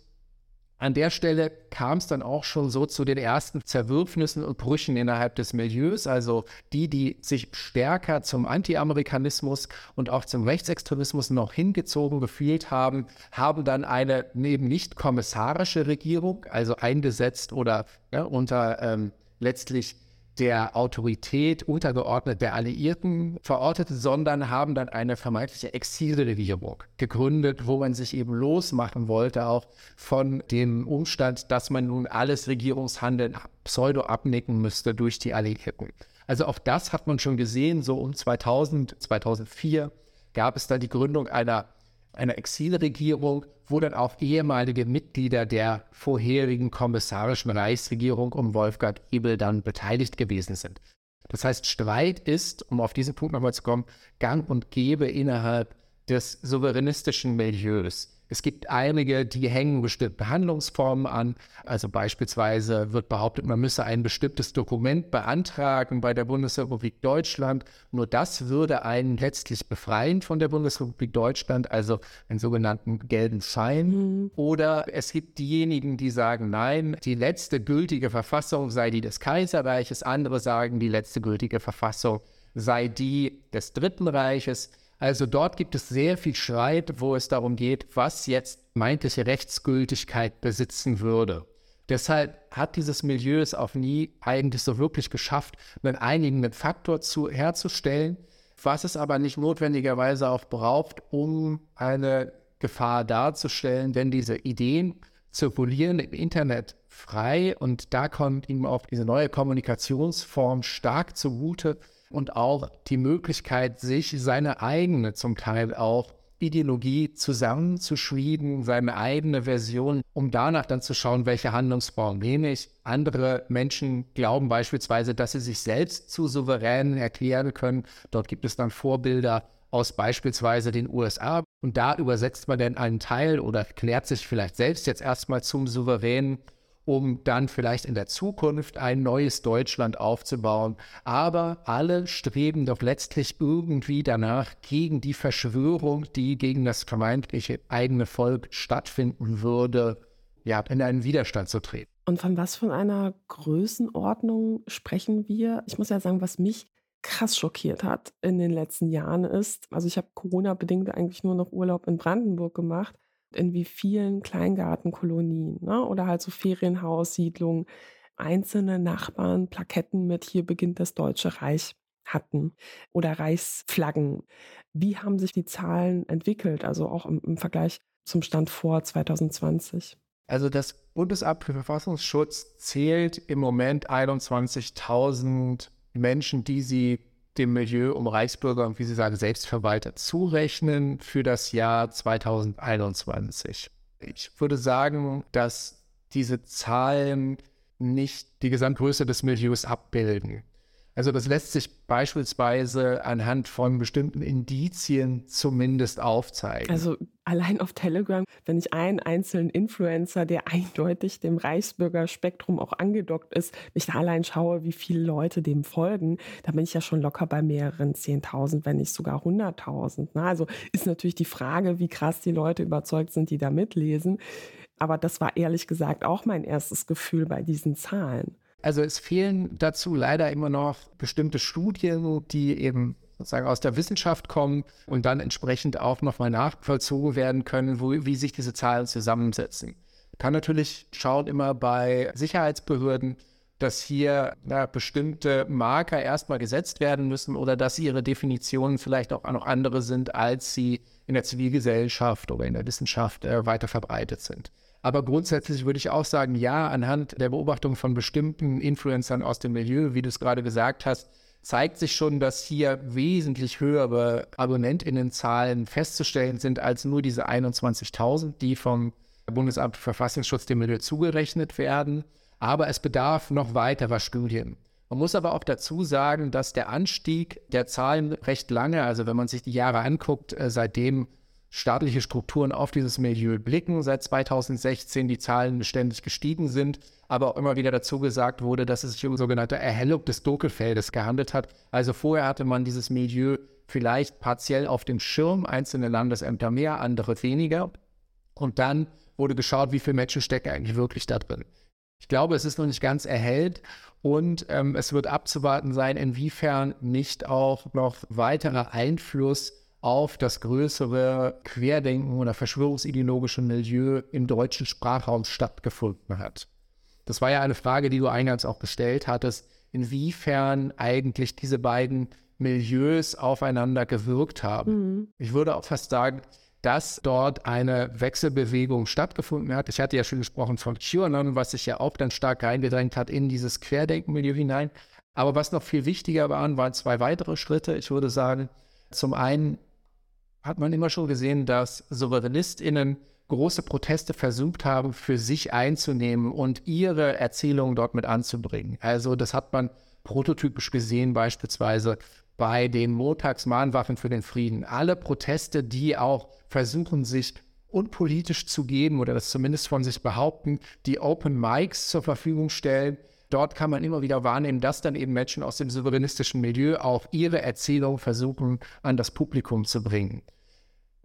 an der Stelle kam es dann auch schon so zu den ersten Zerwürfnissen und Brüchen innerhalb des Milieus. Also die, die sich stärker zum Anti-Amerikanismus und auch zum Rechtsextremismus noch hingezogen gefühlt haben, haben dann eine eben nicht kommissarische Regierung, also eingesetzt oder ja, unter ähm, letztlich der Autorität untergeordnet der Alliierten verortet, sondern haben dann eine vermeintliche Exilregierung gegründet, wo man sich eben losmachen wollte, auch von dem Umstand, dass man nun alles Regierungshandeln pseudo abnicken müsste durch die Alliierten. Also auch das hat man schon gesehen, so um 2000, 2004 gab es da die Gründung einer einer Exilregierung, wo dann auch ehemalige Mitglieder der vorherigen kommissarischen Reichsregierung um Wolfgang Ebel dann beteiligt gewesen sind. Das heißt, Streit ist, um auf diesen Punkt nochmal zu kommen, gang und gäbe innerhalb des souveränistischen Milieus. Es gibt einige, die hängen bestimmte Handlungsformen an. Also beispielsweise wird behauptet, man müsse ein bestimmtes Dokument beantragen bei der Bundesrepublik Deutschland. Nur das würde einen letztlich befreien von der Bundesrepublik Deutschland, also einen sogenannten gelben Schein. Mhm. Oder es gibt diejenigen, die sagen, nein, die letzte gültige Verfassung sei die des Kaiserreiches. Andere sagen, die letzte gültige Verfassung sei die des Dritten Reiches. Also dort gibt es sehr viel Streit, wo es darum geht, was jetzt meintliche Rechtsgültigkeit besitzen würde. Deshalb hat dieses Milieu es auch nie eigentlich so wirklich geschafft, einen einigenden Faktor zu, herzustellen, was es aber nicht notwendigerweise auch braucht, um eine Gefahr darzustellen, denn diese Ideen zirkulieren im Internet frei und da kommt ihm auch diese neue Kommunikationsform stark zugute, und auch die Möglichkeit, sich seine eigene zum Teil auch Ideologie zusammenzuschmieden, seine eigene Version, um danach dann zu schauen, welche Handlungsform nehme ich. Andere Menschen glauben beispielsweise, dass sie sich selbst zu Souveränen erklären können. Dort gibt es dann Vorbilder aus beispielsweise den USA. Und da übersetzt man dann einen Teil oder klärt sich vielleicht selbst jetzt erstmal zum Souveränen um dann vielleicht in der Zukunft ein neues Deutschland aufzubauen. Aber alle streben doch letztlich irgendwie danach, gegen die Verschwörung, die gegen das vermeintliche eigene Volk stattfinden würde, ja, in einen Widerstand zu treten. Und von was von einer Größenordnung sprechen wir? Ich muss ja sagen, was mich krass schockiert hat in den letzten Jahren ist, also ich habe Corona-bedingt eigentlich nur noch Urlaub in Brandenburg gemacht in wie vielen Kleingartenkolonien ne? oder halt so Ferienhaussiedlungen einzelne Nachbarn Plaketten mit hier beginnt das Deutsche Reich hatten oder Reichsflaggen. Wie haben sich die Zahlen entwickelt, also auch im, im Vergleich zum Stand vor 2020? Also das Bundesamt für Verfassungsschutz zählt im Moment 21.000 Menschen, die sie dem Milieu um Reichsbürger und wie Sie sagen, Selbstverwalter zurechnen für das Jahr 2021. Ich würde sagen, dass diese Zahlen nicht die Gesamtgröße des Milieus abbilden. Also das lässt sich beispielsweise anhand von bestimmten Indizien zumindest aufzeigen. Also allein auf Telegram, wenn ich einen einzelnen Influencer, der eindeutig dem Reichsbürgerspektrum auch angedockt ist, mich da allein schaue, wie viele Leute dem folgen, da bin ich ja schon locker bei mehreren 10.000, wenn nicht sogar 100.000. Ne? Also ist natürlich die Frage, wie krass die Leute überzeugt sind, die da mitlesen. Aber das war ehrlich gesagt auch mein erstes Gefühl bei diesen Zahlen. Also es fehlen dazu leider immer noch bestimmte Studien, die eben sozusagen aus der Wissenschaft kommen und dann entsprechend auch nochmal nachvollzogen werden können, wo, wie sich diese Zahlen zusammensetzen. Kann natürlich schauen immer bei Sicherheitsbehörden, dass hier na, bestimmte Marker erstmal gesetzt werden müssen oder dass ihre Definitionen vielleicht auch noch andere sind, als sie in der Zivilgesellschaft oder in der Wissenschaft äh, weiter verbreitet sind. Aber grundsätzlich würde ich auch sagen, ja, anhand der Beobachtung von bestimmten Influencern aus dem Milieu, wie du es gerade gesagt hast, zeigt sich schon, dass hier wesentlich höhere Abonnentinnenzahlen festzustellen sind als nur diese 21.000, die vom Bundesamt für Verfassungsschutz dem Milieu zugerechnet werden. Aber es bedarf noch weiterer Studien. Man muss aber auch dazu sagen, dass der Anstieg der Zahlen recht lange, also wenn man sich die Jahre anguckt, äh, seitdem staatliche Strukturen auf dieses Milieu blicken. Seit 2016 die Zahlen ständig gestiegen sind, aber auch immer wieder dazu gesagt wurde, dass es sich um sogenannte Erhellung des Dunkelfeldes gehandelt hat. Also vorher hatte man dieses Milieu vielleicht partiell auf dem Schirm, einzelne Landesämter mehr, andere weniger. Und dann wurde geschaut, wie viele Menschen stecken eigentlich wirklich da drin. Ich glaube, es ist noch nicht ganz erhellt und ähm, es wird abzuwarten sein, inwiefern nicht auch noch weiterer Einfluss auf das größere Querdenken oder verschwörungsideologische Milieu im deutschen Sprachraum stattgefunden hat. Das war ja eine Frage, die du eingangs auch gestellt hattest, inwiefern eigentlich diese beiden Milieus aufeinander gewirkt haben. Mhm. Ich würde auch fast sagen, dass dort eine Wechselbewegung stattgefunden hat. Ich hatte ja schon gesprochen von QAnon, was sich ja auch dann stark reingedrängt hat in dieses Querdenkenmilieu hinein. Aber was noch viel wichtiger waren, waren zwei weitere Schritte. Ich würde sagen, zum einen hat man immer schon gesehen, dass SouveränistInnen große Proteste versucht haben, für sich einzunehmen und ihre Erzählungen dort mit anzubringen. Also das hat man prototypisch gesehen, beispielsweise bei den Montagsmahnwaffen für den Frieden. Alle Proteste, die auch versuchen, sich unpolitisch zu geben oder das zumindest von sich behaupten, die Open Mics zur Verfügung stellen, dort kann man immer wieder wahrnehmen, dass dann eben Menschen aus dem souveränistischen Milieu auch ihre Erzählung versuchen, an das Publikum zu bringen.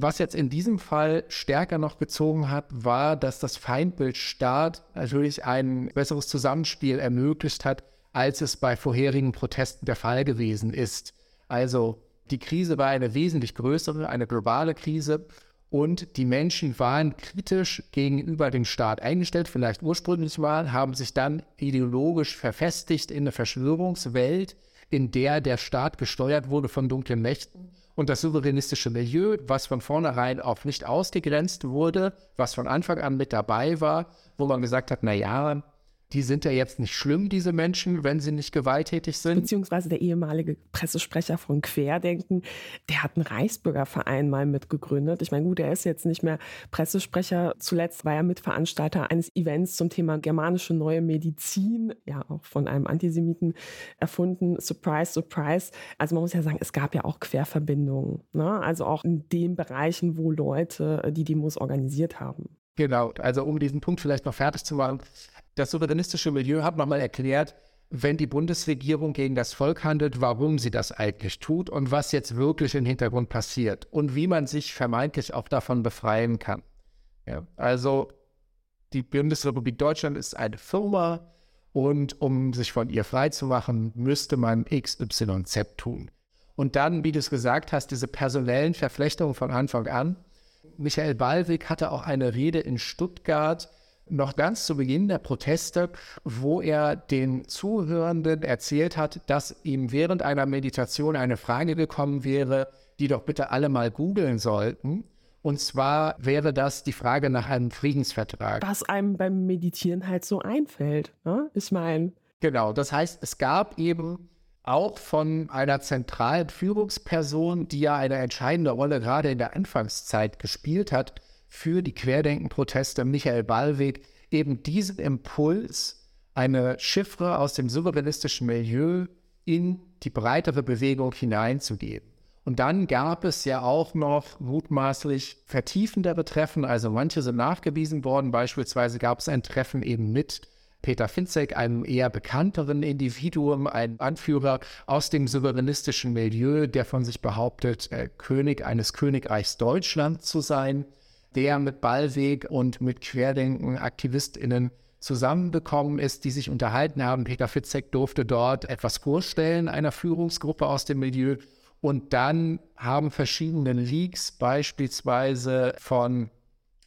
Was jetzt in diesem Fall stärker noch gezogen hat, war, dass das Feindbild Staat natürlich ein besseres Zusammenspiel ermöglicht hat, als es bei vorherigen Protesten der Fall gewesen ist. Also die Krise war eine wesentlich größere, eine globale Krise und die Menschen waren kritisch gegenüber dem Staat eingestellt, vielleicht ursprünglich mal, haben sich dann ideologisch verfestigt in eine Verschwörungswelt, in der der Staat gesteuert wurde von dunklen Mächten und das souveränistische Milieu, was von vornherein auch nicht ausgegrenzt wurde, was von Anfang an mit dabei war, wo man gesagt hat, na ja, die sind ja jetzt nicht schlimm, diese Menschen, wenn sie nicht gewalttätig sind. Beziehungsweise der ehemalige Pressesprecher von Querdenken, der hat einen Reichsbürgerverein mal mitgegründet. Ich meine, gut, er ist jetzt nicht mehr Pressesprecher. Zuletzt war er Mitveranstalter eines Events zum Thema germanische neue Medizin, ja auch von einem Antisemiten erfunden. Surprise, surprise. Also man muss ja sagen, es gab ja auch Querverbindungen. Ne? Also auch in den Bereichen, wo Leute die Demos organisiert haben. Genau, also um diesen Punkt vielleicht noch fertig zu machen. Das souveränistische Milieu hat nochmal erklärt, wenn die Bundesregierung gegen das Volk handelt, warum sie das eigentlich tut und was jetzt wirklich im Hintergrund passiert und wie man sich vermeintlich auch davon befreien kann. Ja, also die Bundesrepublik Deutschland ist eine Firma und um sich von ihr freizumachen, müsste man XYZ tun. Und dann, wie du es gesagt hast, diese personellen Verflechtungen von Anfang an. Michael Ballweg hatte auch eine Rede in Stuttgart, noch ganz zu Beginn der Proteste, wo er den Zuhörenden erzählt hat, dass ihm während einer Meditation eine Frage gekommen wäre, die doch bitte alle mal googeln sollten. Und zwar wäre das die Frage nach einem Friedensvertrag. Was einem beim Meditieren halt so einfällt. Ne? Ich meine. Genau, das heißt, es gab eben auch von einer zentralen Führungsperson, die ja eine entscheidende Rolle gerade in der Anfangszeit gespielt hat, für die Querdenken-Proteste Michael Ballweg eben diesen Impuls, eine Chiffre aus dem souveränistischen Milieu in die breitere Bewegung hineinzugeben. Und dann gab es ja auch noch mutmaßlich vertiefendere Treffen, also manche sind nachgewiesen worden. Beispielsweise gab es ein Treffen eben mit Peter Finzek, einem eher bekannteren Individuum, ein Anführer aus dem souveränistischen Milieu, der von sich behauptet, äh, König eines Königreichs Deutschland zu sein der mit Ballweg und mit Querdenken-AktivistInnen zusammengekommen ist, die sich unterhalten haben. Peter Fitzek durfte dort etwas vorstellen, einer Führungsgruppe aus dem Milieu. Und dann haben verschiedene Leaks beispielsweise von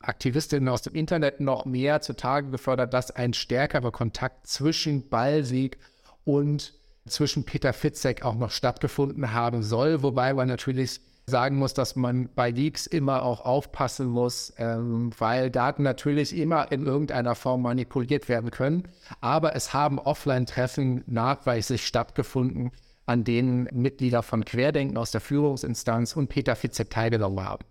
Aktivistinnen aus dem Internet noch mehr zutage gefördert, dass ein stärkerer Kontakt zwischen Ballweg und zwischen Peter Fitzek auch noch stattgefunden haben soll, wobei man natürlich sagen muss, dass man bei Leaks immer auch aufpassen muss, ähm, weil Daten natürlich immer in irgendeiner Form manipuliert werden können. Aber es haben Offline-Treffen nachweislich stattgefunden, an denen Mitglieder von Querdenken aus der Führungsinstanz und Peter Fitzek teilgenommen haben.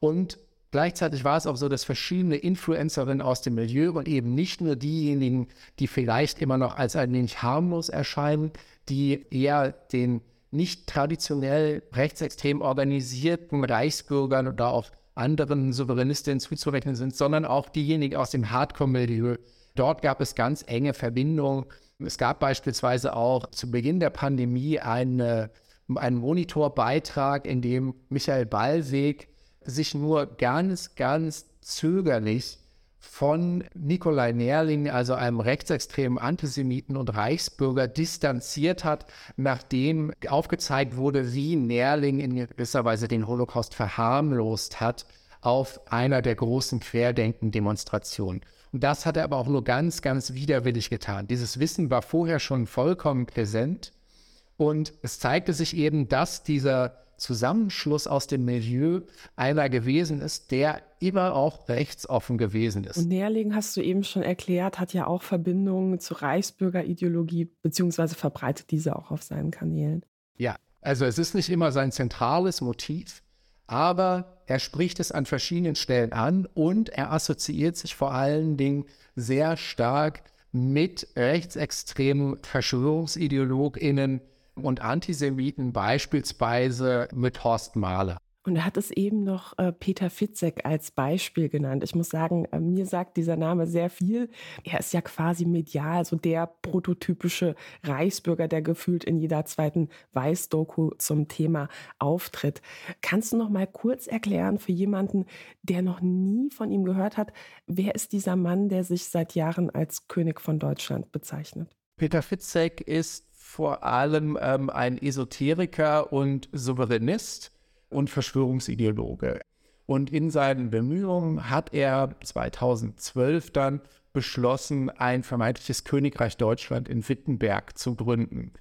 Und Gleichzeitig war es auch so, dass verschiedene Influencerinnen aus dem Milieu und eben nicht nur diejenigen, die vielleicht immer noch als ein wenig harmlos erscheinen, die eher den nicht traditionell rechtsextrem organisierten Reichsbürgern oder auch anderen Souveränistinnen zuzurechnen sind, sondern auch diejenigen aus dem Hardcore-Milieu. Dort gab es ganz enge Verbindungen. Es gab beispielsweise auch zu Beginn der Pandemie eine, einen Monitorbeitrag, in dem Michael Ballweg sich nur ganz, ganz zögerlich von Nikolai Nerling, also einem rechtsextremen Antisemiten und Reichsbürger, distanziert hat, nachdem aufgezeigt wurde, wie Nerling in gewisser Weise den Holocaust verharmlost hat auf einer der großen Querdenken-Demonstrationen. Und das hat er aber auch nur ganz, ganz widerwillig getan. Dieses Wissen war vorher schon vollkommen präsent und es zeigte sich eben, dass dieser Zusammenschluss aus dem Milieu einer gewesen ist, der immer auch rechtsoffen gewesen ist. Und Nährling, hast du eben schon erklärt, hat ja auch Verbindungen zur Reichsbürgerideologie, beziehungsweise verbreitet diese auch auf seinen Kanälen. Ja, also es ist nicht immer sein zentrales Motiv, aber er spricht es an verschiedenen Stellen an und er assoziiert sich vor allen Dingen sehr stark mit rechtsextremen VerschwörungsideologInnen, und Antisemiten beispielsweise mit Horst Mahler. Und er hat es eben noch äh, Peter Fitzek als Beispiel genannt. Ich muss sagen, äh, mir sagt dieser Name sehr viel. Er ist ja quasi medial, so der prototypische Reichsbürger, der gefühlt in jeder zweiten Weißdoku zum Thema auftritt. Kannst du noch mal kurz erklären für jemanden, der noch nie von ihm gehört hat, wer ist dieser Mann, der sich seit Jahren als König von Deutschland bezeichnet? Peter Fitzek ist vor allem ähm, ein Esoteriker und Souveränist und Verschwörungsideologe. Und in seinen Bemühungen hat er 2012 dann beschlossen, ein vermeintliches Königreich Deutschland in Wittenberg zu gründen.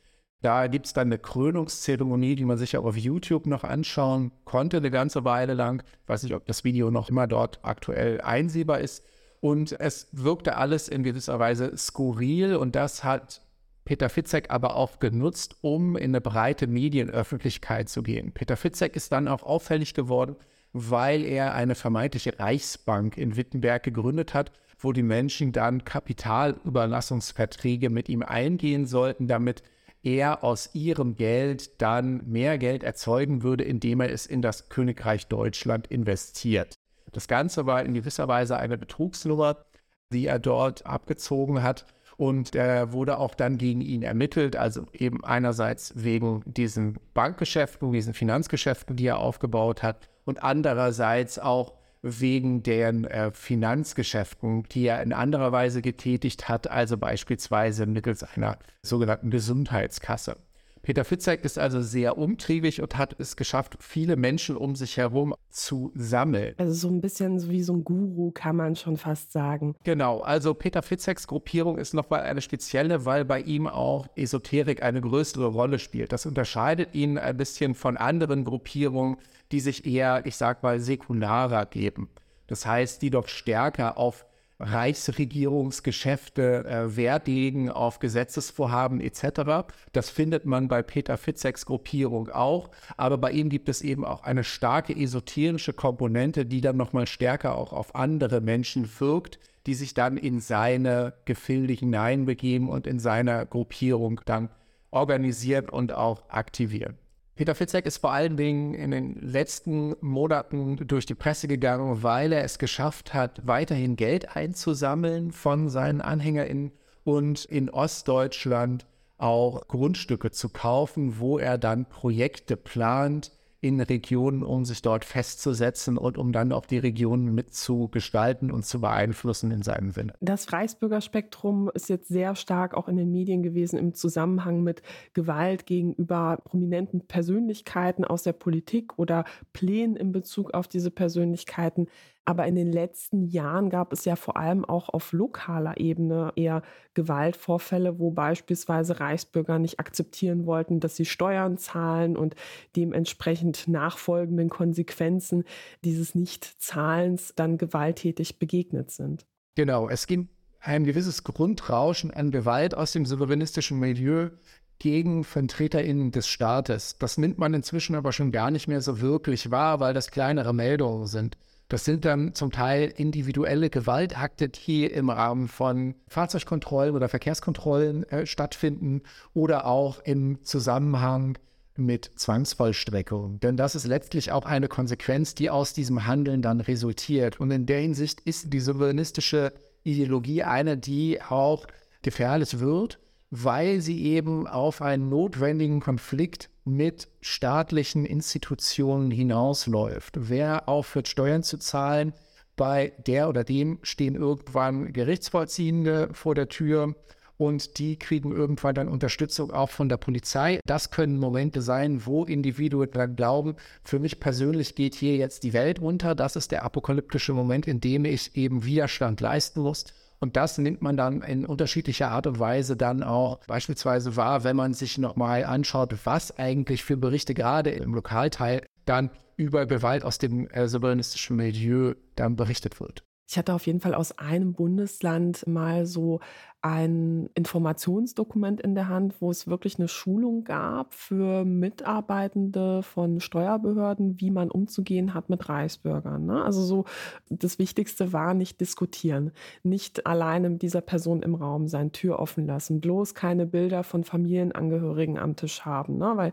Da gibt es dann eine Krönungszeremonie, die man sich auch auf YouTube noch anschauen konnte, eine ganze Weile lang. Ich weiß nicht, ob das Video noch immer dort aktuell einsehbar ist. Und es wirkte alles in gewisser Weise skurril und das hat Peter Fitzek aber auch genutzt, um in eine breite Medienöffentlichkeit zu gehen. Peter Fitzek ist dann auch auffällig geworden, weil er eine vermeintliche Reichsbank in Wittenberg gegründet hat, wo die Menschen dann Kapitalüberlassungsverträge mit ihm eingehen sollten, damit er aus ihrem Geld dann mehr Geld erzeugen würde, indem er es in das Königreich Deutschland investiert. Das Ganze war in gewisser Weise eine Betrugsnummer, die er dort abgezogen hat. Und er wurde auch dann gegen ihn ermittelt, also eben einerseits wegen diesen Bankgeschäften, diesen Finanzgeschäften, die er aufgebaut hat, und andererseits auch wegen den äh, Finanzgeschäften, die er in anderer Weise getätigt hat, also beispielsweise mittels einer sogenannten Gesundheitskasse. Peter Fitzek ist also sehr umtriebig und hat es geschafft, viele Menschen um sich herum zu sammeln. Also so ein bisschen wie so ein Guru, kann man schon fast sagen. Genau, also Peter Fitzeks Gruppierung ist nochmal eine spezielle, weil bei ihm auch Esoterik eine größere Rolle spielt. Das unterscheidet ihn ein bisschen von anderen Gruppierungen, die sich eher, ich sag mal, säkularer geben. Das heißt, die doch stärker auf Reichsregierungsgeschäfte äh, Wert legen auf Gesetzesvorhaben etc. Das findet man bei Peter Fitzeks Gruppierung auch, aber bei ihm gibt es eben auch eine starke esoterische Komponente, die dann nochmal stärker auch auf andere Menschen wirkt, die sich dann in seine Gefilde hineinbegeben und in seiner Gruppierung dann organisieren und auch aktivieren. Peter Fitzek ist vor allen Dingen in den letzten Monaten durch die Presse gegangen, weil er es geschafft hat, weiterhin Geld einzusammeln von seinen AnhängerInnen und in Ostdeutschland auch Grundstücke zu kaufen, wo er dann Projekte plant, in Regionen, um sich dort festzusetzen und um dann auch die Regionen mitzugestalten und zu beeinflussen in seinem Sinne. Das Reichsbürgerspektrum ist jetzt sehr stark auch in den Medien gewesen im Zusammenhang mit Gewalt gegenüber prominenten Persönlichkeiten aus der Politik oder Plänen in Bezug auf diese Persönlichkeiten. Aber in den letzten Jahren gab es ja vor allem auch auf lokaler Ebene eher Gewaltvorfälle, wo beispielsweise Reichsbürger nicht akzeptieren wollten, dass sie Steuern zahlen und dementsprechend nachfolgenden Konsequenzen dieses Nichtzahlens dann gewalttätig begegnet sind. Genau, es gibt ein gewisses Grundrauschen an Gewalt aus dem souveränistischen Milieu gegen VertreterInnen des Staates. Das nimmt man inzwischen aber schon gar nicht mehr so wirklich wahr, weil das kleinere Meldungen sind. Das sind dann zum Teil individuelle Gewaltakte, die im Rahmen von Fahrzeugkontrollen oder Verkehrskontrollen äh, stattfinden oder auch im Zusammenhang mit Zwangsvollstreckung. Denn das ist letztlich auch eine Konsequenz, die aus diesem Handeln dann resultiert. Und in der Hinsicht ist die souveränistische Ideologie eine, die auch gefährlich wird, weil sie eben auf einen notwendigen Konflikt mit staatlichen Institutionen hinausläuft. Wer aufhört, Steuern zu zahlen, bei der oder dem stehen irgendwann Gerichtsvollziehende vor der Tür und die kriegen irgendwann dann Unterstützung auch von der Polizei. Das können Momente sein, wo Individuen dann glauben, für mich persönlich geht hier jetzt die Welt unter. Das ist der apokalyptische Moment, in dem ich eben Widerstand leisten muss. Und das nimmt man dann in unterschiedlicher Art und Weise dann auch beispielsweise wahr, wenn man sich nochmal anschaut, was eigentlich für Berichte gerade im Lokalteil dann über Gewalt aus dem äh, souveränistischen Milieu dann berichtet wird. Ich hatte auf jeden Fall aus einem Bundesland mal so ein Informationsdokument in der Hand, wo es wirklich eine Schulung gab für Mitarbeitende von Steuerbehörden, wie man umzugehen hat mit Reichsbürgern. Ne? Also so das Wichtigste war nicht diskutieren, nicht alleine mit dieser Person im Raum sein, Tür offen lassen, bloß keine Bilder von Familienangehörigen am Tisch haben, ne? weil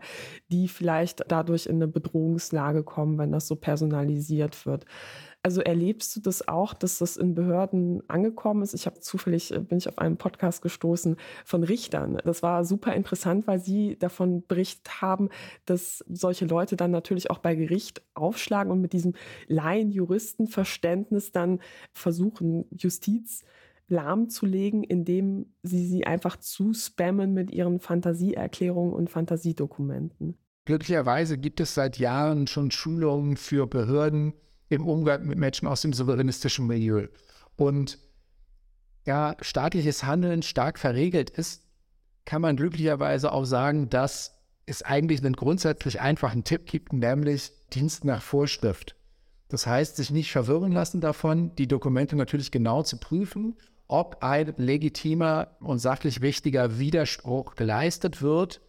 die vielleicht dadurch in eine Bedrohungslage kommen, wenn das so personalisiert wird. Also erlebst du das auch, dass das in Behörden angekommen ist? Ich habe zufällig, äh, bin ich auf einen Podcast gestoßen von Richtern. Das war super interessant, weil sie davon berichtet haben, dass solche Leute dann natürlich auch bei Gericht aufschlagen und mit diesem Laien-Juristenverständnis dann versuchen, Justiz lahmzulegen, indem sie sie einfach zu spammen mit ihren Fantasieerklärungen und Fantasiedokumenten. Glücklicherweise gibt es seit Jahren schon Schulungen für Behörden, im Umgang mit Menschen aus dem souveränistischen Milieu. Und ja, staatliches Handeln stark verregelt ist, kann man glücklicherweise auch sagen, dass es eigentlich einen grundsätzlich einfachen Tipp gibt, nämlich Dienst nach Vorschrift. Das heißt, sich nicht verwirren lassen davon, die Dokumente natürlich genau zu prüfen, ob ein legitimer und sachlich wichtiger Widerspruch geleistet wird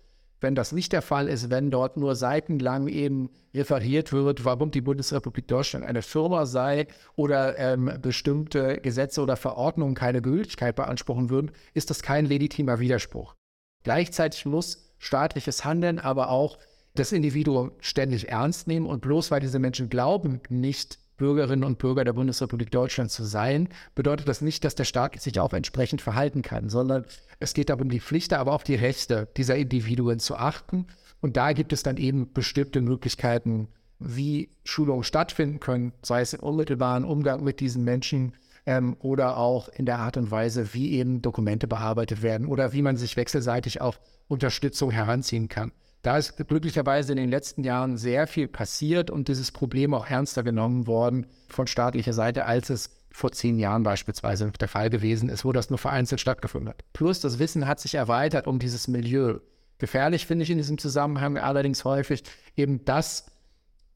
wenn das nicht der Fall ist, wenn dort nur seitenlang eben referiert wird, warum die Bundesrepublik Deutschland eine Firma sei oder ähm, bestimmte Gesetze oder Verordnungen keine Gültigkeit beanspruchen würden, ist das kein legitimer Widerspruch. Gleichzeitig muss staatliches Handeln aber auch das Individuum ständig ernst nehmen und bloß weil diese Menschen glauben, nicht Bürgerinnen und Bürger der Bundesrepublik Deutschland zu sein, bedeutet das nicht, dass der Staat sich auch entsprechend verhalten kann, sondern es geht darum, die Pflichten, aber auch die Rechte dieser Individuen zu achten. Und da gibt es dann eben bestimmte Möglichkeiten, wie Schulungen stattfinden können, sei es im unmittelbaren Umgang mit diesen Menschen ähm, oder auch in der Art und Weise, wie eben Dokumente bearbeitet werden oder wie man sich wechselseitig auf Unterstützung heranziehen kann. Da ist glücklicherweise in den letzten Jahren sehr viel passiert und dieses Problem auch ernster genommen worden von staatlicher Seite, als es vor zehn Jahren beispielsweise der Fall gewesen ist, wo das nur vereinzelt stattgefunden hat. Plus das Wissen hat sich erweitert um dieses Milieu. Gefährlich finde ich in diesem Zusammenhang allerdings häufig eben, dass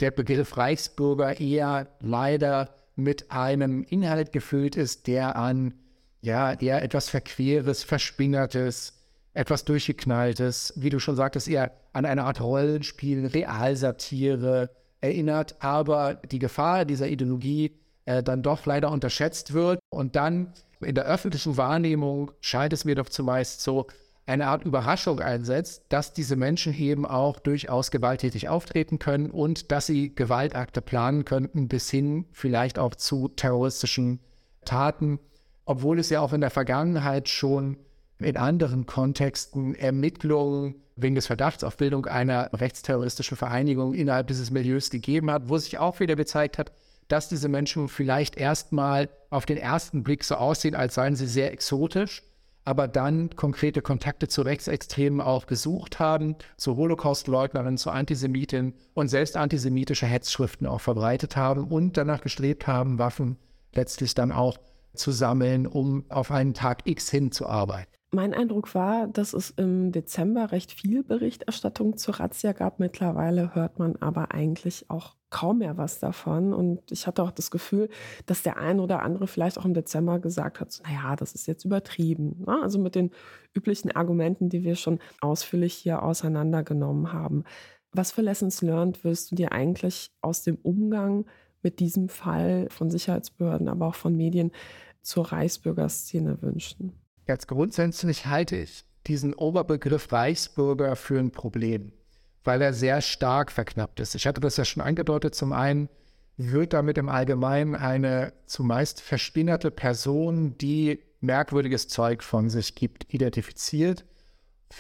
der Begriff Reichsbürger eher leider mit einem Inhalt gefüllt ist, der an ja eher etwas Verqueres, Verspinnertes, etwas Durchgeknalltes, wie du schon sagtest, eher an eine Art Rollenspiel, Realsatire erinnert, aber die Gefahr dieser Ideologie äh, dann doch leider unterschätzt wird. Und dann in der öffentlichen Wahrnehmung scheint es mir doch zumeist so, eine Art Überraschung einsetzt, dass diese Menschen eben auch durchaus gewalttätig auftreten können und dass sie Gewaltakte planen könnten, bis hin vielleicht auch zu terroristischen Taten, obwohl es ja auch in der Vergangenheit schon in anderen Kontexten Ermittlungen wegen des Verdachts auf Bildung einer rechtsterroristischen Vereinigung innerhalb dieses Milieus gegeben hat, wo sich auch wieder gezeigt hat, dass diese Menschen vielleicht erstmal auf den ersten Blick so aussehen, als seien sie sehr exotisch, aber dann konkrete Kontakte zu Rechtsextremen auch gesucht haben, zu Holocaustleugnerinnen, zu Antisemitinnen und selbst antisemitische Hetzschriften auch verbreitet haben und danach gestrebt haben, Waffen letztlich dann auch zu sammeln, um auf einen Tag X hinzuarbeiten. Mein Eindruck war, dass es im Dezember recht viel Berichterstattung zur Razzia gab. Mittlerweile hört man aber eigentlich auch kaum mehr was davon. Und ich hatte auch das Gefühl, dass der ein oder andere vielleicht auch im Dezember gesagt hat, naja, das ist jetzt übertrieben. Ne? Also mit den üblichen Argumenten, die wir schon ausführlich hier auseinandergenommen haben. Was für Lessons learned wirst du dir eigentlich aus dem Umgang mit diesem Fall von Sicherheitsbehörden, aber auch von Medien zur Reichsbürgerszene wünschen? Ganz grundsätzlich halte ich diesen Oberbegriff Reichsbürger für ein Problem, weil er sehr stark verknappt ist. Ich hatte das ja schon angedeutet. Zum einen wird damit im Allgemeinen eine zumeist verspinnerte Person, die merkwürdiges Zeug von sich gibt, identifiziert,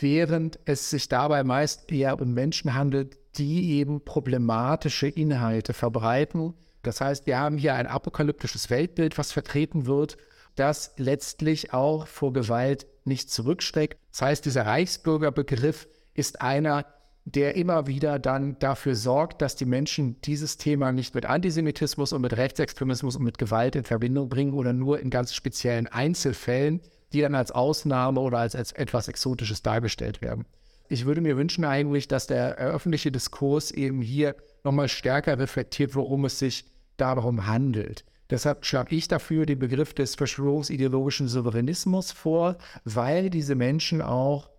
während es sich dabei meist eher um Menschen handelt, die eben problematische Inhalte verbreiten. Das heißt, wir haben hier ein apokalyptisches Weltbild, was vertreten wird das letztlich auch vor Gewalt nicht zurückschreckt. Das heißt, dieser Reichsbürgerbegriff ist einer, der immer wieder dann dafür sorgt, dass die Menschen dieses Thema nicht mit Antisemitismus und mit Rechtsextremismus und mit Gewalt in Verbindung bringen oder nur in ganz speziellen Einzelfällen, die dann als Ausnahme oder als, als etwas Exotisches dargestellt werden. Ich würde mir wünschen eigentlich, dass der öffentliche Diskurs eben hier nochmal stärker reflektiert, worum es sich darum handelt. Deshalb schlage ich dafür den Begriff des verschwörungsideologischen Souveränismus vor, weil diese Menschen auch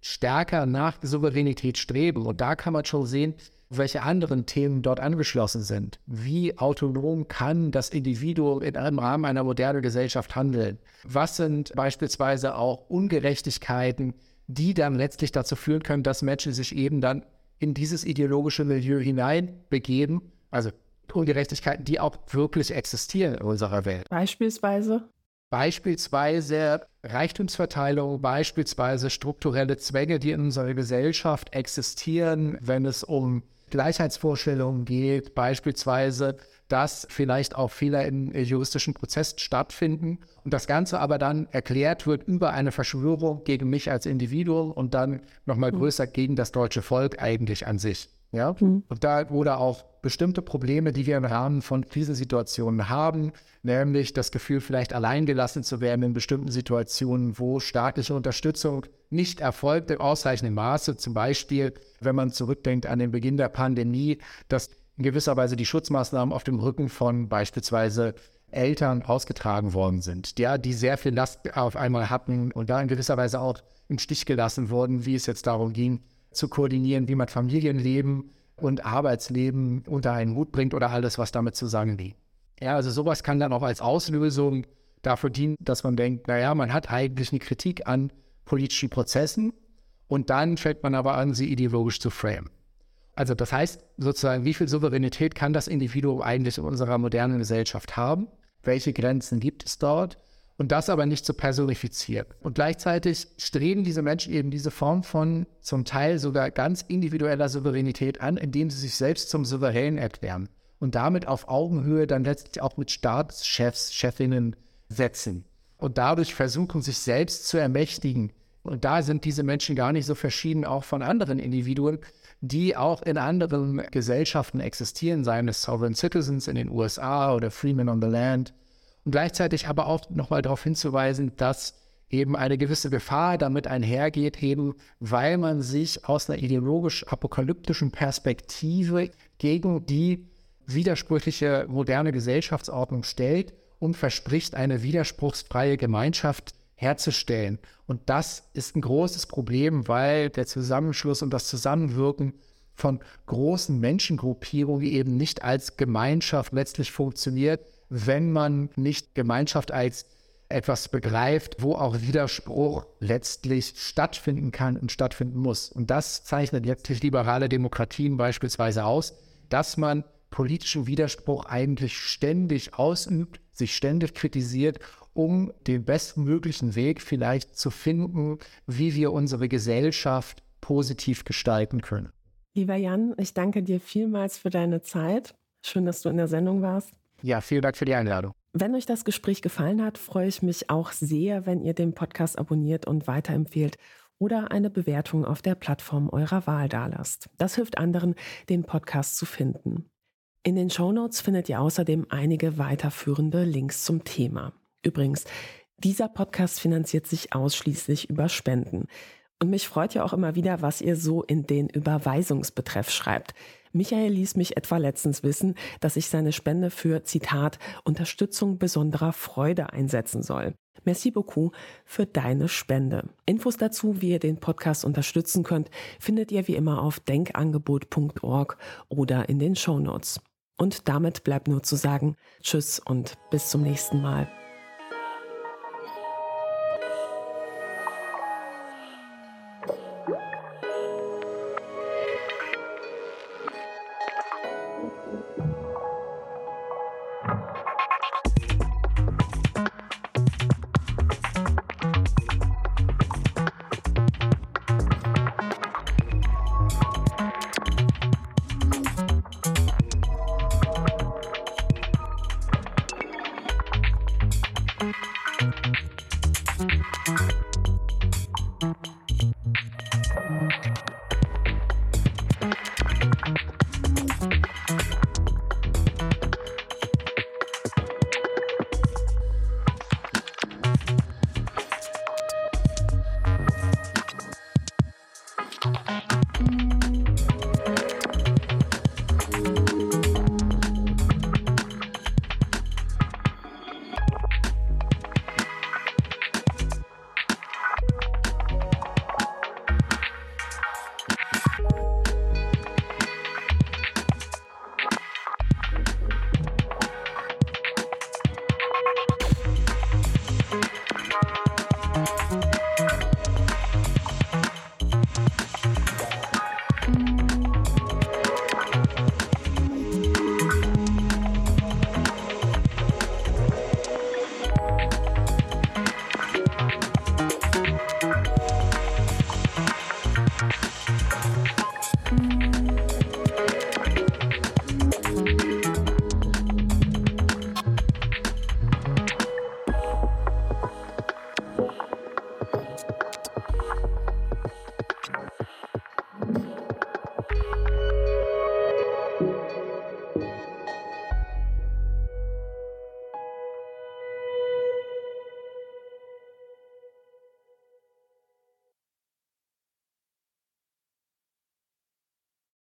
stärker nach Souveränität streben. Und da kann man schon sehen, welche anderen Themen dort angeschlossen sind. Wie autonom kann das Individuum in einem Rahmen einer modernen Gesellschaft handeln? Was sind beispielsweise auch Ungerechtigkeiten, die dann letztlich dazu führen können, dass Menschen sich eben dann in dieses ideologische Milieu hineinbegeben? Also Ungerechtigkeiten, die auch wirklich existieren in unserer Welt. Beispielsweise? Beispielsweise Reichtumsverteilung, beispielsweise strukturelle Zwänge, die in unserer Gesellschaft existieren, wenn es um Gleichheitsvorstellungen geht, beispielsweise, dass vielleicht auch Fehler in juristischen Prozessen stattfinden und das Ganze aber dann erklärt wird über eine Verschwörung gegen mich als Individuum und dann nochmal hm. größer gegen das deutsche Volk eigentlich an sich. Ja? Mhm. Und da wurde auch bestimmte Probleme, die wir im Rahmen von Krisensituationen haben, nämlich das Gefühl, vielleicht alleingelassen zu werden in bestimmten Situationen, wo staatliche Unterstützung nicht erfolgt im ausreichenden Maße. Zum Beispiel, wenn man zurückdenkt an den Beginn der Pandemie, dass in gewisser Weise die Schutzmaßnahmen auf dem Rücken von beispielsweise Eltern ausgetragen worden sind, ja, die sehr viel Last auf einmal hatten und da in gewisser Weise auch im Stich gelassen wurden, wie es jetzt darum ging, zu koordinieren, wie man Familienleben und Arbeitsleben unter einen Hut bringt oder alles, was damit zusammenliegt. Ja, also sowas kann dann auch als Auslösung dafür dienen, dass man denkt, naja, man hat eigentlich eine Kritik an politischen Prozessen und dann fängt man aber an, sie ideologisch zu framen. Also das heißt sozusagen, wie viel Souveränität kann das Individuum eigentlich in unserer modernen Gesellschaft haben? Welche Grenzen gibt es dort? Und das aber nicht zu personifizieren. Und gleichzeitig streben diese Menschen eben diese Form von zum Teil sogar ganz individueller Souveränität an, indem sie sich selbst zum Souverän erklären und damit auf Augenhöhe dann letztlich auch mit Staatschefs, Chefinnen setzen und dadurch versuchen, sich selbst zu ermächtigen. Und da sind diese Menschen gar nicht so verschieden auch von anderen Individuen, die auch in anderen Gesellschaften existieren, seien es Sovereign Citizens in den USA oder Freemen on the Land. Und gleichzeitig aber auch nochmal darauf hinzuweisen, dass eben eine gewisse Gefahr damit einhergeht, eben weil man sich aus einer ideologisch-apokalyptischen Perspektive gegen die widersprüchliche moderne Gesellschaftsordnung stellt und verspricht, eine widerspruchsfreie Gemeinschaft herzustellen. Und das ist ein großes Problem, weil der Zusammenschluss und das Zusammenwirken von großen Menschengruppierungen eben nicht als Gemeinschaft letztlich funktioniert, wenn man nicht Gemeinschaft als etwas begreift, wo auch Widerspruch letztlich stattfinden kann und stattfinden muss. Und das zeichnet letztlich liberale Demokratien beispielsweise aus, dass man politischen Widerspruch eigentlich ständig ausübt, sich ständig kritisiert, um den bestmöglichen Weg vielleicht zu finden, wie wir unsere Gesellschaft positiv gestalten können. Lieber Jan, ich danke dir vielmals für deine Zeit. Schön, dass du in der Sendung warst. Ja, vielen Dank für die Einladung. Wenn euch das Gespräch gefallen hat, freue ich mich auch sehr, wenn ihr den Podcast abonniert und weiterempfehlt oder eine Bewertung auf der Plattform eurer Wahl dalasst. Das hilft anderen, den Podcast zu finden. In den Shownotes findet ihr außerdem einige weiterführende Links zum Thema. Übrigens, dieser Podcast finanziert sich ausschließlich über Spenden. Und mich freut ja auch immer wieder, was ihr so in den Überweisungsbetreff schreibt. Michael ließ mich etwa letztens wissen, dass ich seine Spende für, Zitat, Unterstützung besonderer Freude einsetzen soll. Merci beaucoup für deine Spende. Infos dazu, wie ihr den Podcast unterstützen könnt, findet ihr wie immer auf denkangebot.org oder in den Show Notes. Und damit bleibt nur zu sagen, tschüss und bis zum nächsten Mal.